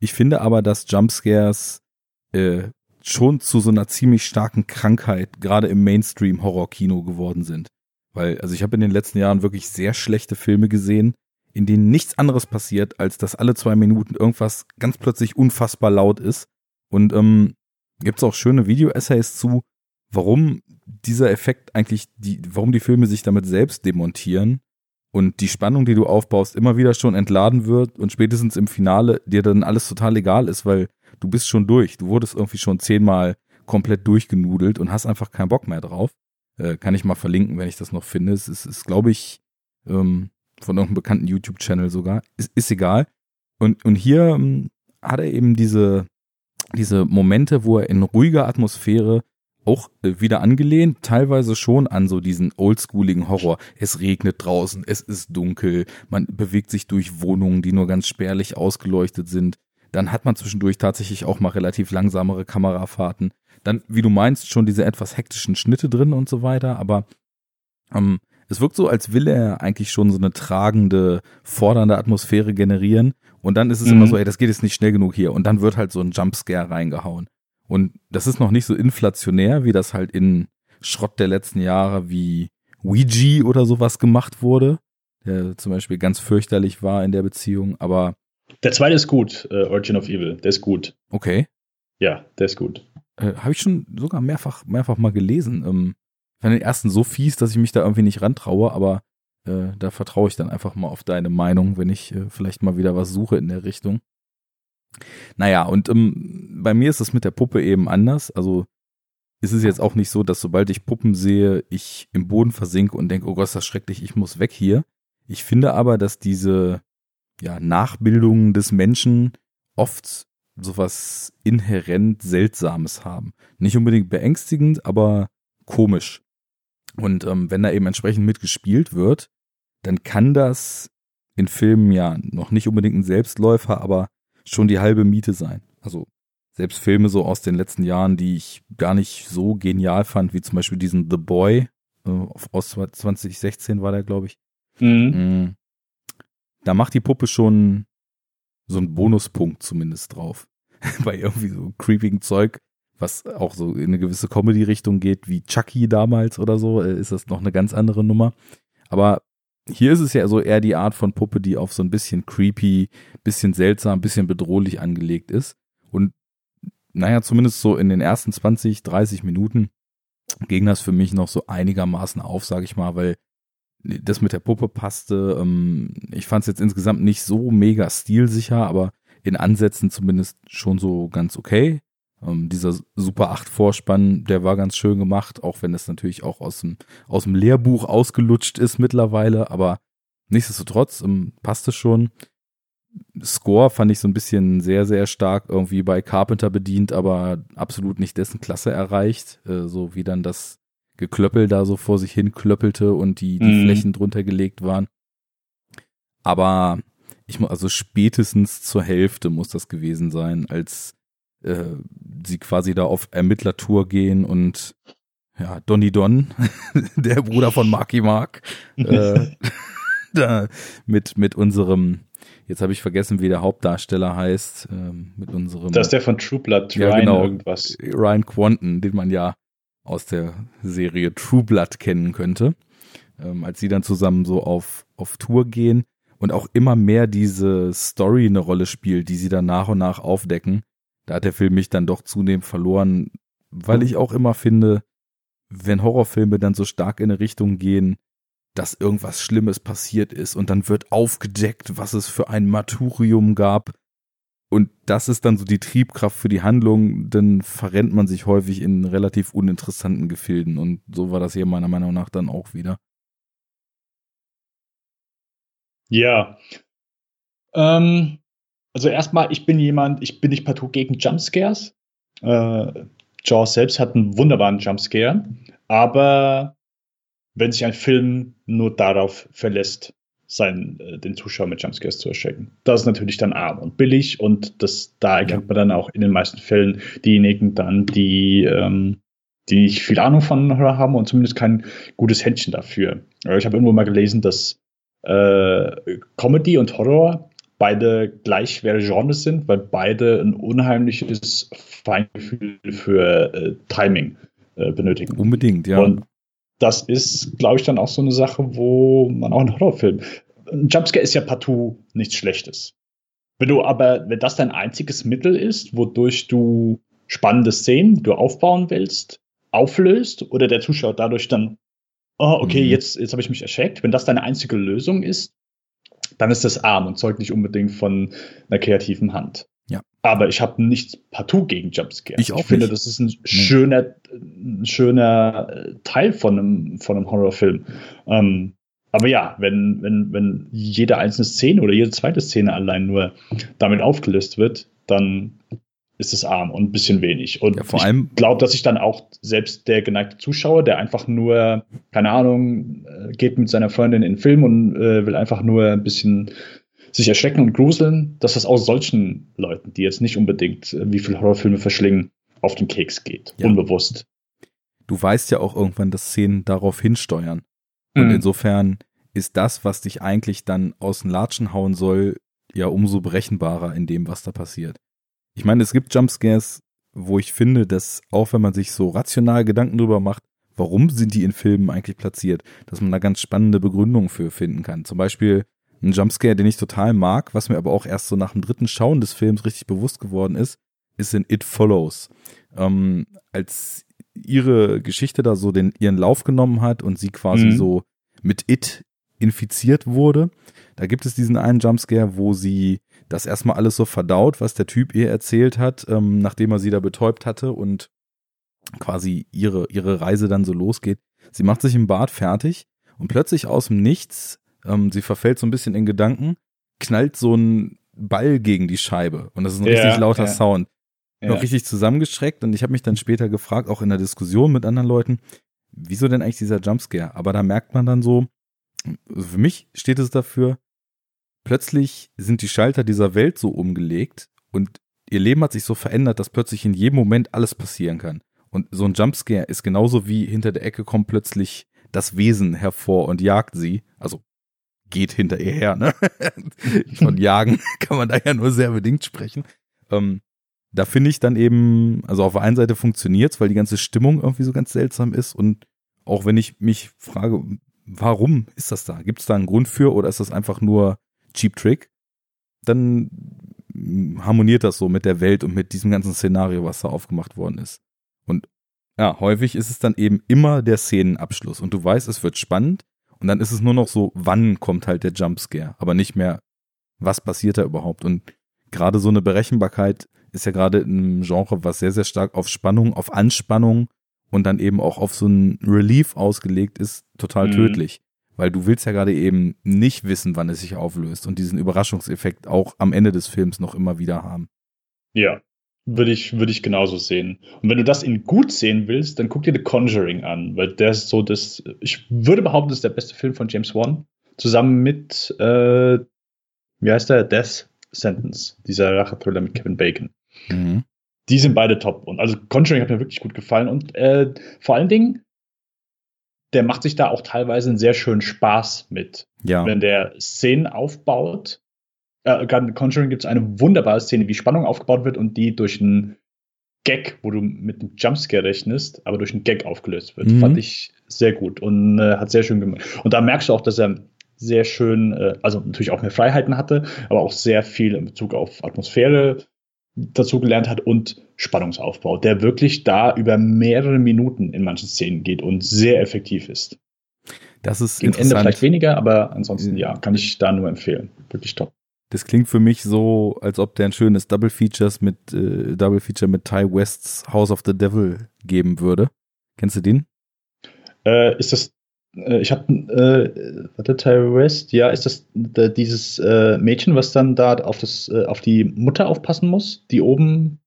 Ich finde aber, dass Jumpscares äh, schon zu so einer ziemlich starken Krankheit, gerade im Mainstream-Horror-Kino geworden sind. Weil, also ich habe in den letzten Jahren wirklich sehr schlechte Filme gesehen, in denen nichts anderes passiert, als dass alle zwei Minuten irgendwas ganz plötzlich unfassbar laut ist. Und ähm, gibt es auch schöne Video-Essays zu, warum dieser Effekt eigentlich, die, warum die Filme sich damit selbst demontieren und die Spannung, die du aufbaust, immer wieder schon entladen wird und spätestens im Finale dir dann alles total egal ist, weil du bist schon durch. Du wurdest irgendwie schon zehnmal komplett durchgenudelt und hast einfach keinen Bock mehr drauf. Äh, kann ich mal verlinken, wenn ich das noch finde. Es ist, ist glaube ich, ähm, von irgendeinem bekannten YouTube-Channel sogar. Ist, ist egal. Und, und hier ähm, hat er eben diese, diese Momente, wo er in ruhiger Atmosphäre auch äh, wieder angelehnt, teilweise schon an so diesen oldschooligen Horror. Es regnet draußen, es ist dunkel, man bewegt sich durch Wohnungen, die nur ganz spärlich ausgeleuchtet sind. Dann hat man zwischendurch tatsächlich auch mal relativ langsamere Kamerafahrten. Dann, wie du meinst, schon diese etwas hektischen Schnitte drin und so weiter, aber ähm, es wirkt so, als will er eigentlich schon so eine tragende, fordernde Atmosphäre generieren. Und dann ist es mhm. immer so, ey, das geht jetzt nicht schnell genug hier. Und dann wird halt so ein Jumpscare reingehauen. Und das ist noch nicht so inflationär, wie das halt in Schrott der letzten Jahre wie Ouija oder sowas gemacht wurde, der zum Beispiel ganz fürchterlich war in der Beziehung. Aber der zweite ist gut, äh, Origin of Evil. Der ist gut. Okay. Ja, der ist gut. Äh, Habe ich schon sogar mehrfach, mehrfach mal gelesen. Ähm, ich fand den ersten so fies, dass ich mich da irgendwie nicht rantraue, aber äh, da vertraue ich dann einfach mal auf deine Meinung, wenn ich äh, vielleicht mal wieder was suche in der Richtung. Naja, und ähm, bei mir ist das mit der Puppe eben anders. Also ist es jetzt auch nicht so, dass sobald ich Puppen sehe, ich im Boden versinke und denke, oh Gott, ist das schrecklich, ich muss weg hier. Ich finde aber, dass diese ja, Nachbildungen des Menschen oft sowas inhärent Seltsames haben. Nicht unbedingt beängstigend, aber komisch. Und ähm, wenn da eben entsprechend mitgespielt wird, dann kann das in Filmen ja noch nicht unbedingt ein Selbstläufer, aber schon die halbe Miete sein. Also selbst Filme so aus den letzten Jahren, die ich gar nicht so genial fand, wie zum Beispiel diesen The Boy äh, aus 2016 war der, glaube ich. Mhm. Mm da macht die Puppe schon so einen Bonuspunkt zumindest drauf. Bei irgendwie so creepigen Zeug, was auch so in eine gewisse Comedy-Richtung geht, wie Chucky damals oder so, äh, ist das noch eine ganz andere Nummer. Aber hier ist es ja so eher die Art von Puppe, die auf so ein bisschen creepy, bisschen seltsam, bisschen bedrohlich angelegt ist. Und naja, zumindest so in den ersten 20, 30 Minuten ging das für mich noch so einigermaßen auf, sage ich mal, weil das mit der Puppe passte. Ähm, ich fand es jetzt insgesamt nicht so mega stilsicher, aber in Ansätzen zumindest schon so ganz okay. Ähm, dieser Super 8 Vorspann, der war ganz schön gemacht, auch wenn es natürlich auch aus dem, aus dem Lehrbuch ausgelutscht ist mittlerweile, aber nichtsdestotrotz ähm, passte schon. Score fand ich so ein bisschen sehr, sehr stark irgendwie bei Carpenter bedient, aber absolut nicht dessen Klasse erreicht, äh, so wie dann das Geklöppel da so vor sich hin klöppelte und die, die mhm. Flächen drunter gelegt waren. Aber ich muss also spätestens zur Hälfte muss das gewesen sein, als äh, sie quasi da auf Ermittlertour gehen und ja, Donny Don, der Bruder von Marky Mark, äh, da mit, mit unserem, jetzt habe ich vergessen, wie der Hauptdarsteller heißt, ähm, mit unserem. Das ist der von True Blood, ja, Ryan genau, irgendwas. Ryan Quanten, den man ja aus der Serie True Blood kennen könnte. Ähm, als sie dann zusammen so auf, auf Tour gehen und auch immer mehr diese Story eine Rolle spielt, die sie dann nach und nach aufdecken. Da hat der Film mich dann doch zunehmend verloren, weil ich auch immer finde, wenn Horrorfilme dann so stark in eine Richtung gehen, dass irgendwas Schlimmes passiert ist und dann wird aufgedeckt, was es für ein Marturium gab. Und das ist dann so die Triebkraft für die Handlung, dann verrennt man sich häufig in relativ uninteressanten Gefilden. Und so war das hier meiner Meinung nach dann auch wieder. Ja. Ähm, also erstmal, ich bin jemand, ich bin nicht partout gegen Jumpscares. Äh, Jaws selbst hat einen wunderbaren Jumpscare, aber wenn sich ein Film nur darauf verlässt, sein, äh, den Zuschauer mit Jumpscares zu erschrecken. Das ist natürlich dann arm und billig und das, da erkennt man dann auch in den meisten Fällen diejenigen dann, die, ähm, die nicht viel Ahnung von Horror haben und zumindest kein gutes Händchen dafür. Ich habe irgendwo mal gelesen, dass äh, Comedy und Horror beide gleichwertige Genres sind, weil beide ein unheimliches Feingefühl für äh, Timing äh, benötigen. Unbedingt, ja. Und das ist, glaube ich, dann auch so eine Sache, wo man auch einen Horrorfilm. Ein Jumpscare ist ja partout nichts Schlechtes. Wenn du aber, wenn das dein einziges Mittel ist, wodurch du spannende Szenen, du aufbauen willst, auflöst oder der Zuschauer dadurch dann, oh, okay, mhm. jetzt, jetzt habe ich mich erschreckt, wenn das deine einzige Lösung ist, dann ist das arm und zeugt nicht unbedingt von einer kreativen Hand. Ja. Aber ich habe nichts partout gegen Jumpscare. Ich, auch ich finde, nicht. das ist ein schöner, ein schöner äh, Teil von einem, von einem Horrorfilm. Ähm, aber ja, wenn, wenn, wenn jede einzelne Szene oder jede zweite Szene allein nur damit aufgelöst wird, dann ist es arm und ein bisschen wenig. Und ja, vor allem ich glaube, dass sich dann auch selbst der geneigte Zuschauer, der einfach nur, keine Ahnung, äh, geht mit seiner Freundin in den Film und äh, will einfach nur ein bisschen sich erschrecken und gruseln, dass das auch solchen Leuten, die jetzt nicht unbedingt äh, wie viele Horrorfilme verschlingen, auf den Keks geht. Ja. Unbewusst. Du weißt ja auch irgendwann, dass Szenen darauf hinsteuern. Und mhm. insofern ist das, was dich eigentlich dann aus den Latschen hauen soll, ja umso berechenbarer in dem, was da passiert. Ich meine, es gibt Jumpscares, wo ich finde, dass auch wenn man sich so rational Gedanken drüber macht, warum sind die in Filmen eigentlich platziert, dass man da ganz spannende Begründungen für finden kann. Zum Beispiel ein Jumpscare, den ich total mag, was mir aber auch erst so nach dem dritten Schauen des Films richtig bewusst geworden ist, ist in It Follows. Ähm, als ihre Geschichte da so den ihren Lauf genommen hat und sie quasi mhm. so mit It infiziert wurde, da gibt es diesen einen Jumpscare, wo sie das erstmal alles so verdaut, was der Typ ihr erzählt hat, ähm, nachdem er sie da betäubt hatte und quasi ihre, ihre Reise dann so losgeht. Sie macht sich im Bad fertig und plötzlich aus dem Nichts, ähm, sie verfällt so ein bisschen in Gedanken, knallt so ein Ball gegen die Scheibe und das ist ein ja, richtig lauter ja. Sound. Ja. Noch richtig zusammengestreckt und ich habe mich dann später gefragt, auch in der Diskussion mit anderen Leuten, wieso denn eigentlich dieser Jumpscare? Aber da merkt man dann so, also für mich steht es dafür, plötzlich sind die Schalter dieser Welt so umgelegt und ihr Leben hat sich so verändert, dass plötzlich in jedem Moment alles passieren kann. Und so ein Jumpscare ist genauso wie hinter der Ecke kommt plötzlich das Wesen hervor und jagt sie. Also geht hinter ihr her, ne? Von jagen kann man da ja nur sehr bedingt sprechen. Ähm, da finde ich dann eben, also auf der einen Seite funktioniert's, weil die ganze Stimmung irgendwie so ganz seltsam ist und auch wenn ich mich frage, warum ist das da? Gibt es da einen Grund für oder ist das einfach nur Cheap Trick, dann harmoniert das so mit der Welt und mit diesem ganzen Szenario, was da aufgemacht worden ist. Und ja, häufig ist es dann eben immer der Szenenabschluss und du weißt, es wird spannend und dann ist es nur noch so, wann kommt halt der Jumpscare, aber nicht mehr, was passiert da überhaupt. Und gerade so eine Berechenbarkeit ist ja gerade ein Genre, was sehr, sehr stark auf Spannung, auf Anspannung und dann eben auch auf so ein Relief ausgelegt ist, total mhm. tödlich weil du willst ja gerade eben nicht wissen, wann es sich auflöst und diesen Überraschungseffekt auch am Ende des Films noch immer wieder haben. Ja, würde ich, würde ich genauso sehen. Und wenn du das in gut sehen willst, dann guck dir The Conjuring an, weil der ist so das, ich würde behaupten, das ist der beste Film von James Wan, zusammen mit, äh, wie heißt der? Death Sentence, dieser Rachethriller mit Kevin Bacon. Mhm. Die sind beide top. Und also Conjuring hat mir wirklich gut gefallen. Und äh, vor allen Dingen, der macht sich da auch teilweise einen sehr schönen Spaß mit. Ja. Wenn der Szenen aufbaut. Äh, gerade in Conjuring gibt es eine wunderbare Szene, wie Spannung aufgebaut wird und die durch einen Gag, wo du mit einem Jumpscare rechnest, aber durch einen Gag aufgelöst wird. Mhm. Fand ich sehr gut und äh, hat sehr schön gemacht. Und da merkst du auch, dass er sehr schön, äh, also natürlich auch mehr Freiheiten hatte, aber auch sehr viel in Bezug auf Atmosphäre dazu gelernt hat und Spannungsaufbau, der wirklich da über mehrere Minuten in manchen Szenen geht und sehr effektiv ist. Das ist Gegen Ende vielleicht weniger, aber ansonsten ja, kann ich da nur empfehlen. Wirklich top. Das klingt für mich so, als ob der ein schönes Double Features mit äh, Double Feature mit Ty Wests House of the Devil geben würde. Kennst du den? Äh, ist das, ich habe, äh, warte, Tyra West, ja, ist das äh, dieses äh, Mädchen, was dann da auf, das, äh, auf die Mutter aufpassen muss, die oben,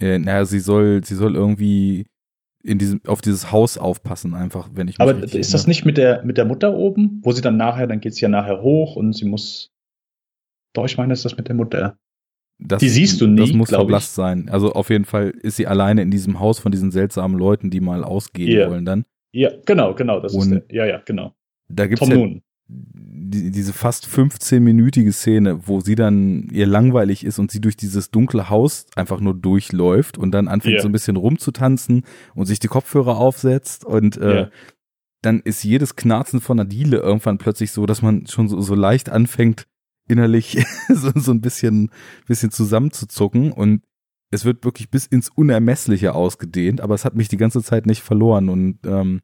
Äh, naja, sie soll, sie soll irgendwie in diesem, auf dieses Haus aufpassen, einfach, wenn ich mich aber ist das nicht mit der, mit der Mutter oben, wo sie dann nachher, dann geht sie ja nachher hoch und sie muss, doch, ich meine, ist das mit der Mutter. Das, die siehst du Das nie, muss ich. verblasst sein. Also auf jeden Fall ist sie alleine in diesem Haus von diesen seltsamen Leuten, die mal ausgehen Ja. wollen dann. Ja, genau, genau, das ist Und- der, ja, ja, genau. Da gibt's Tom ja Moon. die, diese fast 15-minütige Szene, wo sie dann ihr langweilig ist und sie durch dieses dunkle Haus einfach nur durchläuft und dann anfängt Ja. so ein bisschen rumzutanzen und sich die Kopfhörer aufsetzt und äh, Ja. dann ist jedes Knarzen von einer Diele irgendwann plötzlich so, dass man schon so, so leicht anfängt, innerlich so, so ein bisschen, bisschen zusammenzuzucken und es wird wirklich bis ins Unermessliche ausgedehnt, aber es hat mich die ganze Zeit nicht verloren und ähm,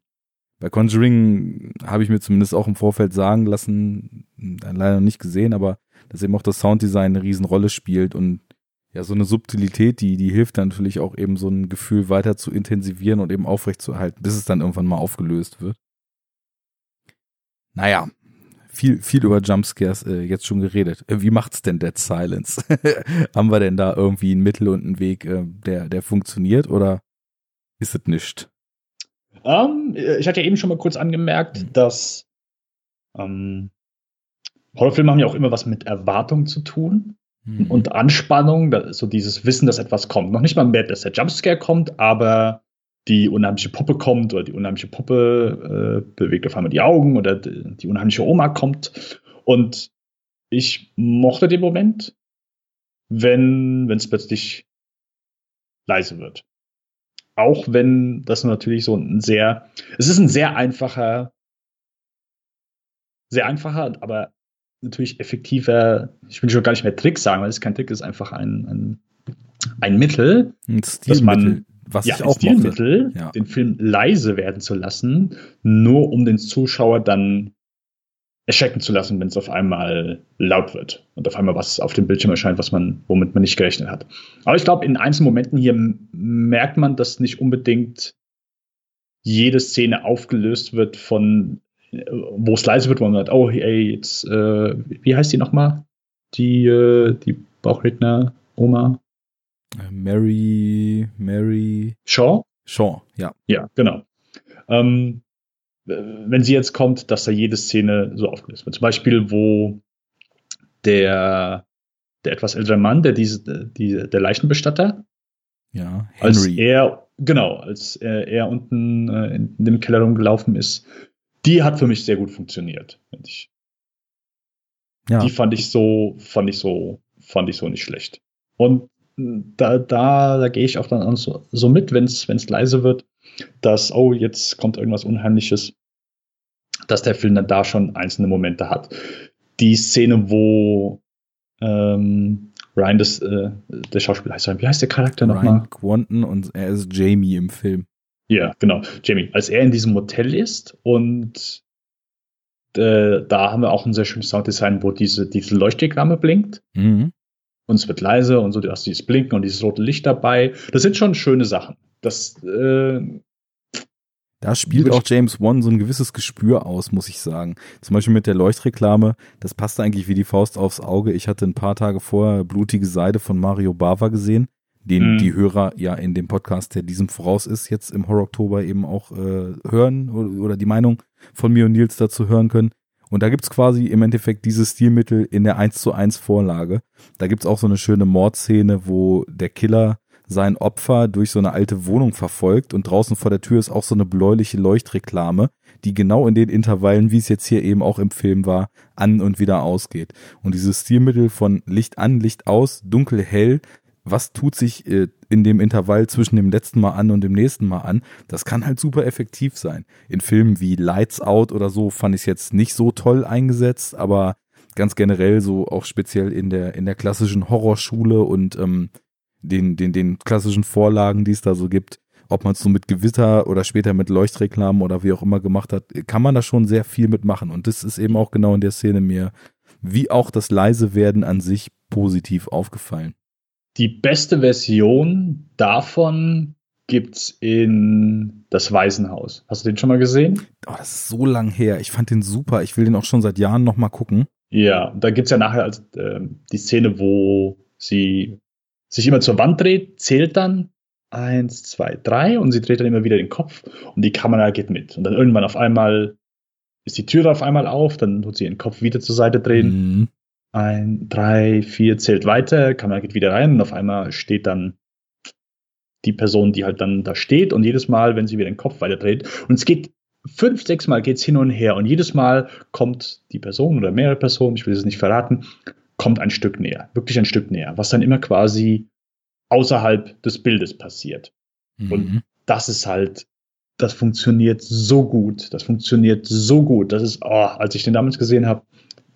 bei Conjuring habe ich mir zumindest auch im Vorfeld sagen lassen, äh, leider nicht gesehen, aber dass eben auch das Sounddesign eine Riesenrolle spielt und ja, so eine Subtilität, die, die hilft dann natürlich auch eben so ein Gefühl weiter zu intensivieren und eben aufrechtzuerhalten, bis es dann irgendwann mal aufgelöst wird. Naja, viel, viel über Jumpscares äh, jetzt schon geredet. Äh, Wie macht's denn Dead Silence? Haben wir denn da irgendwie ein Mittel und einen Weg, äh, der, der funktioniert oder ist es nicht? Ähm, ich hatte ja eben schon mal kurz angemerkt, Mhm. dass ähm, Horrorfilme haben ja auch immer was mit Erwartung zu tun. Hm. und Anspannung, so dieses Wissen, dass etwas kommt. Noch nicht mal mehr, dass der Jumpscare kommt, aber die unheimliche Puppe kommt oder die unheimliche Puppe äh, bewegt auf einmal die Augen oder die, unheimliche Oma kommt. Und ich mochte den Moment, wenn es plötzlich leise wird. Auch wenn das natürlich so ein sehr, es ist ein sehr einfacher, sehr einfacher, aber natürlich effektiver, ich will schon gar nicht mehr Trick sagen, weil es ist kein Trick, es ist einfach ein, ein, ein Mittel, ein dass Stilmittel, man was ja, ich auch mochte. Stilmittel, Ja. den Film leise werden zu lassen, nur um den Zuschauer dann erschrecken zu lassen, wenn es auf einmal laut wird und auf einmal was auf dem Bildschirm erscheint, was man, womit man nicht gerechnet hat. Aber ich glaube, in einzelnen Momenten hier merkt man, dass nicht unbedingt jede Szene aufgelöst wird von, äh, wo es leise wird, wo man sagt, oh, ey, jetzt, äh, wie heißt die nochmal? Die, äh, die Bauchredner Oma Mary, Mary Shaw? Shaw, ja. Ja, genau. Ähm, äh, wenn sie jetzt kommt, dass da jede Szene so aufgelöst wird. Zum Beispiel, wo der, der etwas ältere Mann, der diese, die, der Leichenbestatter, Ja, als Henry. er, genau, als er, er unten äh, in dem Keller rumgelaufen ist, die hat für mich sehr gut funktioniert. finde Ich, ja. Die fand ich so, fand ich so, fand ich so nicht schlecht. Und da, da, da gehe ich auch dann so, so mit, wenn es leise wird, dass, oh, jetzt kommt irgendwas Unheimliches, dass der Film dann da schon einzelne Momente hat. Die Szene, wo ähm, Ryan, das, äh, der Schauspieler heißt, wie heißt der Charakter nochmal? Ryan Quanten und er ist Jamie im Film. Ja, genau. Jamie, als er in diesem Motel ist und äh, da haben wir auch ein sehr schönes Sounddesign, wo diese, diese Leuchtdiagramme blinkt Mhm. Und es wird leise und so, du hast dieses Blinken und dieses rote Licht dabei. Das sind schon schöne Sachen. Das, äh, Da spielt auch James Wan so ein gewisses Gespür aus, muss ich sagen. Zum Beispiel mit der Leuchtreklame, das passt eigentlich wie die Faust aufs Auge. Ich hatte ein paar Tage vorher Blutige Seide von Mario Bava gesehen, den Mhm. die Hörer ja in dem Podcast, der diesem voraus ist, jetzt im Horror-Oktober eben auch äh, hören oder, oder die Meinung von mir und Nils dazu hören können. Und da gibt's quasi im Endeffekt dieses Stilmittel in der 1 zu 1 Vorlage. Da gibt's auch so eine schöne Mordszene, wo der Killer sein Opfer durch so eine alte Wohnung verfolgt und draußen vor der Tür ist auch so eine bläuliche Leuchtreklame, die genau in den Intervallen, wie es jetzt hier eben auch im Film war, an und wieder ausgeht. Und dieses Stilmittel von Licht an, Licht aus, dunkel, hell, was tut sich äh, in dem Intervall zwischen dem letzten Mal an und dem nächsten Mal an, das kann halt super effektiv sein. In Filmen wie Lights Out oder so fand ich es jetzt nicht so toll eingesetzt, aber ganz generell so auch speziell in der in der klassischen Horrorschule und ähm, den den den klassischen Vorlagen, die es da so gibt, ob man es so mit Gewitter oder später mit Leuchtreklamen oder wie auch immer gemacht hat, kann man da schon sehr viel mitmachen und das ist eben auch genau in der Szene mir wie auch das leise werden an sich positiv aufgefallen. Die beste Version davon gibt's in das Waisenhaus. Hast du den schon mal gesehen? Oh, das ist so lang her. Ich fand den super. Ich will den auch schon seit Jahren noch mal gucken. Ja, da gibt's ja nachher also, äh, die Szene, wo sie sich immer zur Wand dreht, zählt dann eins, zwei, drei und sie dreht dann immer wieder den Kopf und die Kamera geht mit. Und dann irgendwann auf einmal ist die Tür auf einmal auf, dann tut sie ihren Kopf wieder zur Seite drehen. Mhm ein, drei, vier zählt weiter, Kamera geht wieder rein und auf einmal steht dann die Person, die halt dann da steht und jedes Mal, wenn sie wieder den Kopf weiter dreht und es geht fünf, sechs Mal geht's hin und her und jedes Mal kommt die Person oder mehrere Personen, ich will es nicht verraten, kommt ein Stück näher, wirklich ein Stück näher, was dann immer quasi außerhalb des Bildes passiert. Mhm. Und das ist halt, das funktioniert so gut, das funktioniert so gut, das ist, oh, als ich den damals gesehen habe,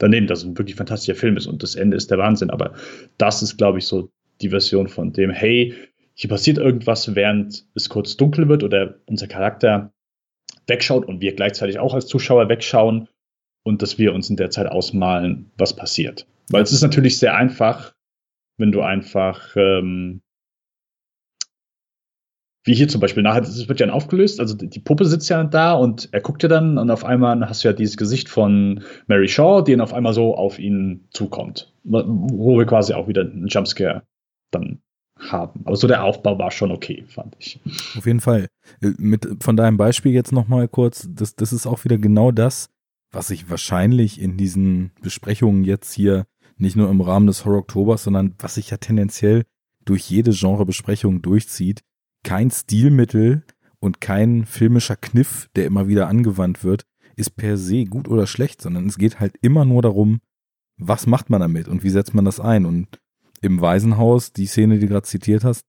daneben, dass es ein wirklich fantastischer Film ist und das Ende ist der Wahnsinn. Aber das ist, glaube ich, so die Version von dem, hey, hier passiert irgendwas, während es kurz dunkel wird oder unser Charakter wegschaut und wir gleichzeitig auch als Zuschauer wegschauen und dass wir uns in der Zeit ausmalen, was passiert. Weil es ist natürlich sehr einfach, wenn du einfach ähm, wie hier zum Beispiel, nachher es wird ja dann aufgelöst, also die Puppe sitzt ja da und er guckt ja dann und auf einmal hast du ja dieses Gesicht von Mary Shaw, die dann auf einmal so auf ihn zukommt, wo wir quasi auch wieder einen Jumpscare dann haben. Aber so der Aufbau war schon okay, fand ich. Auf jeden Fall. Äh, mit, von deinem Beispiel jetzt nochmal kurz, das, das ist auch wieder genau das, was ich wahrscheinlich in diesen Besprechungen jetzt hier nicht nur im Rahmen des Horror Oktobers, sondern was sich ja tendenziell durch jede Genrebesprechung durchzieht, kein Stilmittel und kein filmischer Kniff, der immer wieder angewandt wird, ist per se gut oder schlecht, sondern es geht halt immer nur darum, was macht man damit und wie setzt man das ein. Und im Waisenhaus, die Szene, die du gerade zitiert hast,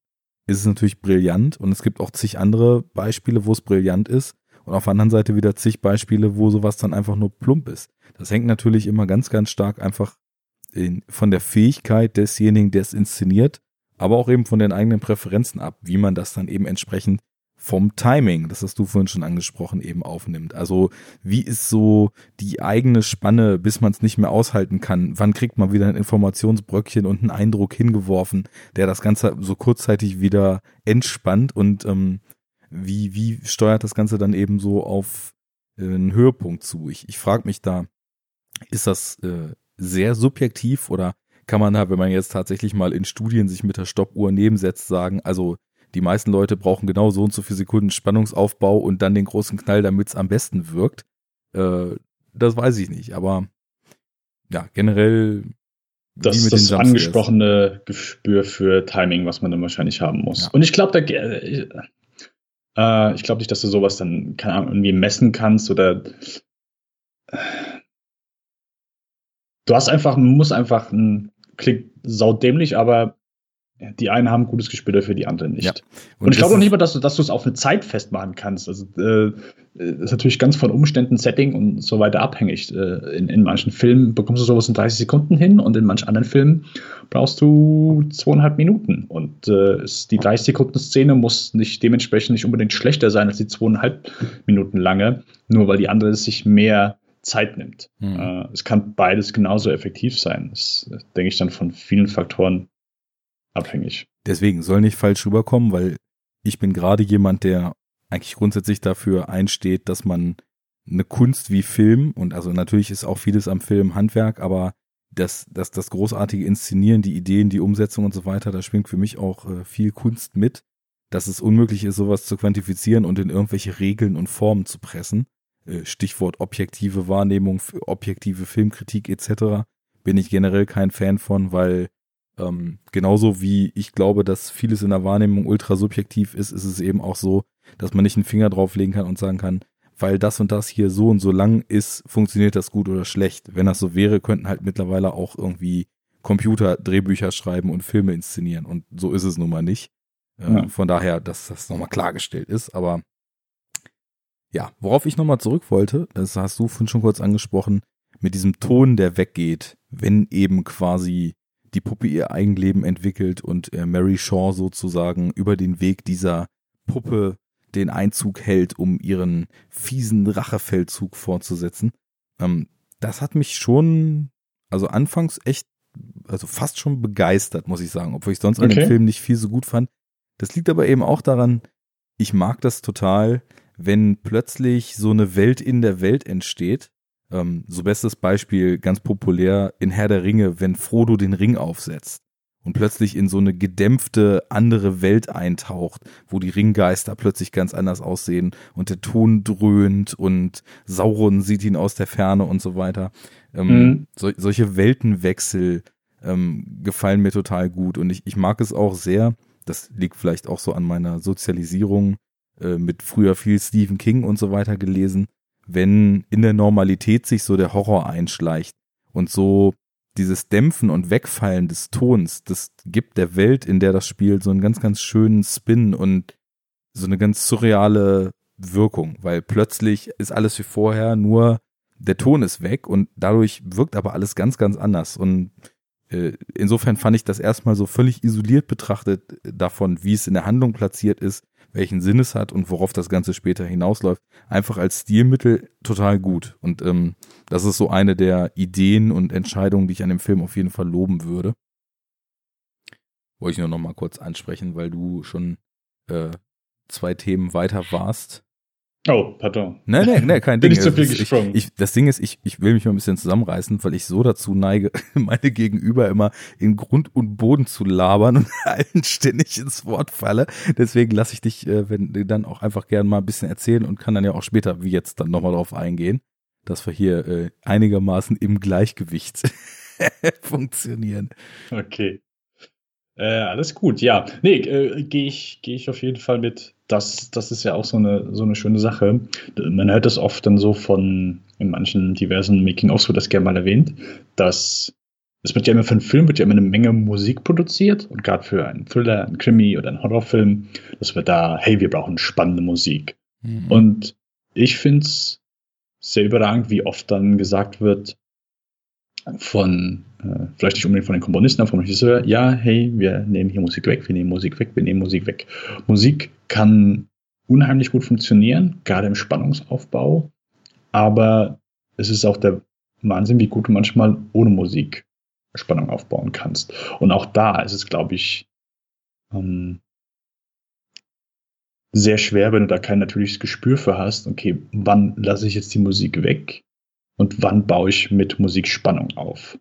ist es natürlich brillant und es gibt auch zig andere Beispiele, wo es brillant ist und auf der anderen Seite wieder zig Beispiele, wo sowas dann einfach nur plump ist. Das hängt natürlich immer ganz, ganz stark einfach in, von der Fähigkeit desjenigen, der es inszeniert aber auch eben von den eigenen Präferenzen ab, wie man das dann eben entsprechend vom Timing, das hast du vorhin schon angesprochen, eben aufnimmt. Also wie ist so die eigene Spanne, bis man es nicht mehr aushalten kann? Wann kriegt man wieder ein Informationsbröckchen und einen Eindruck hingeworfen, der das Ganze so kurzzeitig wieder entspannt und ähm, wie, wie steuert das Ganze dann eben so auf äh, einen Höhepunkt zu? Ich, ich frage mich da, ist das äh, sehr subjektiv oder kann man da, wenn man jetzt tatsächlich mal in Studien sich mit der Stoppuhr nebensetzt, sagen, also die meisten Leute brauchen genau so und so viele Sekunden Spannungsaufbau und dann den großen Knall, damit es am besten wirkt. Äh, das weiß ich nicht, aber ja, generell. Das ist das angesprochene Gespür für Timing, was man dann wahrscheinlich haben muss. Ja. Und ich glaube, da, äh, äh, ich glaube nicht, dass du sowas dann keine Ahnung, irgendwie messen kannst oder äh, du hast einfach, man muss einfach ein klingt saudämlich, aber die einen haben gutes Gespür dafür, die anderen nicht. Ja. Und, und, ich glaube auch nicht mal, dass du, es auf eine Zeit festmachen kannst. Also äh, ist natürlich ganz von Umständen, Setting und so weiter abhängig. Äh, in, in manchen Filmen bekommst du sowas in 30 Sekunden hin und in manchen anderen Filmen brauchst du zweieinhalb Minuten. Und äh, die 30 Sekunden Szene muss nicht dementsprechend nicht unbedingt schlechter sein als die zweieinhalb Minuten lange, nur weil die andere sich mehr Zeit nimmt. Mhm. Äh, es kann beides genauso effektiv sein. Das denke ich, dann von vielen Faktoren abhängig. Deswegen soll nicht falsch rüberkommen, weil ich bin gerade jemand, der eigentlich grundsätzlich dafür einsteht, dass man eine Kunst wie Film und also natürlich ist auch vieles am Film Handwerk, aber das, das, das großartige Inszenieren, die Ideen, die Umsetzung und so weiter, da schwingt für mich auch äh, viel Kunst mit, dass es unmöglich ist, sowas zu quantifizieren und in irgendwelche Regeln und Formen zu pressen. Äh, Stichwort objektive Wahrnehmung, objektive Filmkritik etc. bin ich generell kein Fan von, weil Ähm, genauso wie ich glaube, dass vieles in der Wahrnehmung ultra subjektiv ist, ist es eben auch so, dass man nicht einen Finger drauflegen kann und sagen kann, weil das und das hier so und so lang ist, funktioniert das gut oder schlecht. Wenn das so wäre, könnten halt mittlerweile auch irgendwie Computer Drehbücher schreiben und Filme inszenieren. Und so ist es nun mal nicht. Äh, ja. Von daher, dass das nochmal klargestellt ist. Aber ja, worauf ich nochmal zurück wollte, das hast du vorhin schon kurz angesprochen, mit diesem Ton, der weggeht, wenn eben quasi die Puppe ihr Eigenleben entwickelt und äh, Mary Shaw sozusagen über den Weg dieser Puppe den Einzug hält, um ihren fiesen Rachefeldzug fortzusetzen. Ähm, das hat mich schon, also anfangs echt, also fast schon begeistert, muss ich sagen, obwohl ich sonst okay. an dem Film nicht viel so gut fand. Das liegt aber eben auch daran, ich mag das total, wenn plötzlich so eine Welt in der Welt entsteht. Ähm, so bestes Beispiel, ganz populär in Herr der Ringe, wenn Frodo den Ring aufsetzt und plötzlich in so eine gedämpfte andere Welt eintaucht, wo die Ringgeister plötzlich ganz anders aussehen und der Ton dröhnt und Sauron sieht ihn aus der Ferne und so weiter. Ähm, mhm. so, solche Weltenwechsel ähm, gefallen mir total gut und ich, ich mag es auch sehr, das liegt vielleicht auch so an meiner Sozialisierung äh, mit früher viel Stephen King und so weiter gelesen, wenn in der Normalität sich so der Horror einschleicht und so dieses Dämpfen und Wegfallen des Tons, das gibt der Welt, in der das spielt, so einen ganz, ganz schönen Spin und so eine ganz surreale Wirkung, weil plötzlich ist alles wie vorher, nur der Ton ist weg und dadurch wirkt aber alles ganz, ganz anders. Und äh, insofern fand ich das erstmal so völlig isoliert betrachtet davon, wie es in der Handlung platziert ist, welchen Sinn es hat und worauf das Ganze später hinausläuft, einfach als Stilmittel total gut. Und ähm, das ist so eine der Ideen und Entscheidungen, die ich an dem Film auf jeden Fall loben würde. Wollte ich nur noch mal kurz ansprechen, weil du schon äh, zwei Themen weiter warst. Oh, pardon. Nee, nee, nee, kein Bin Ding. ich zu viel gesprungen. Ich, ich, das Ding ist, ich, ich will mich mal ein bisschen zusammenreißen, weil ich so dazu neige, meine Gegenüber immer in Grund und Boden zu labern und allen ständig ins Wort falle. Deswegen lasse ich dich, äh, wenn dann auch einfach gerne mal ein bisschen erzählen und kann dann ja auch später, wie jetzt, dann nochmal drauf eingehen, dass wir hier äh, einigermaßen im Gleichgewicht funktionieren. Okay. Äh, alles gut, ja. Nee, äh, gehe ich, geh ich auf jeden Fall mit. Das, das ist ja auch so eine, so eine schöne Sache. Man hört das oft dann so von, in manchen diversen Making-ofs wird das gerne mal erwähnt, dass es wird ja immer für einen Film wird ja immer eine Menge Musik produziert und gerade für einen Thriller, einen Krimi oder einen Horrorfilm, dass wir da, hey, wir brauchen spannende Musik. Mhm. Und ich finde es sehr überragend, wie oft dann gesagt wird, von, äh, vielleicht nicht unbedingt von den Komponisten, aber vom Regisseur, ja, hey, wir nehmen hier Musik weg, wir nehmen Musik weg, wir nehmen Musik weg. Musik kann unheimlich gut funktionieren, gerade im Spannungsaufbau, aber es ist auch der Wahnsinn, wie gut du manchmal ohne Musik Spannung aufbauen kannst. Und auch da ist es, glaube ich, ähm, sehr schwer, wenn du da kein natürliches Gespür für hast, okay, wann lasse ich jetzt die Musik weg und wann baue ich mit Musik Spannung auf.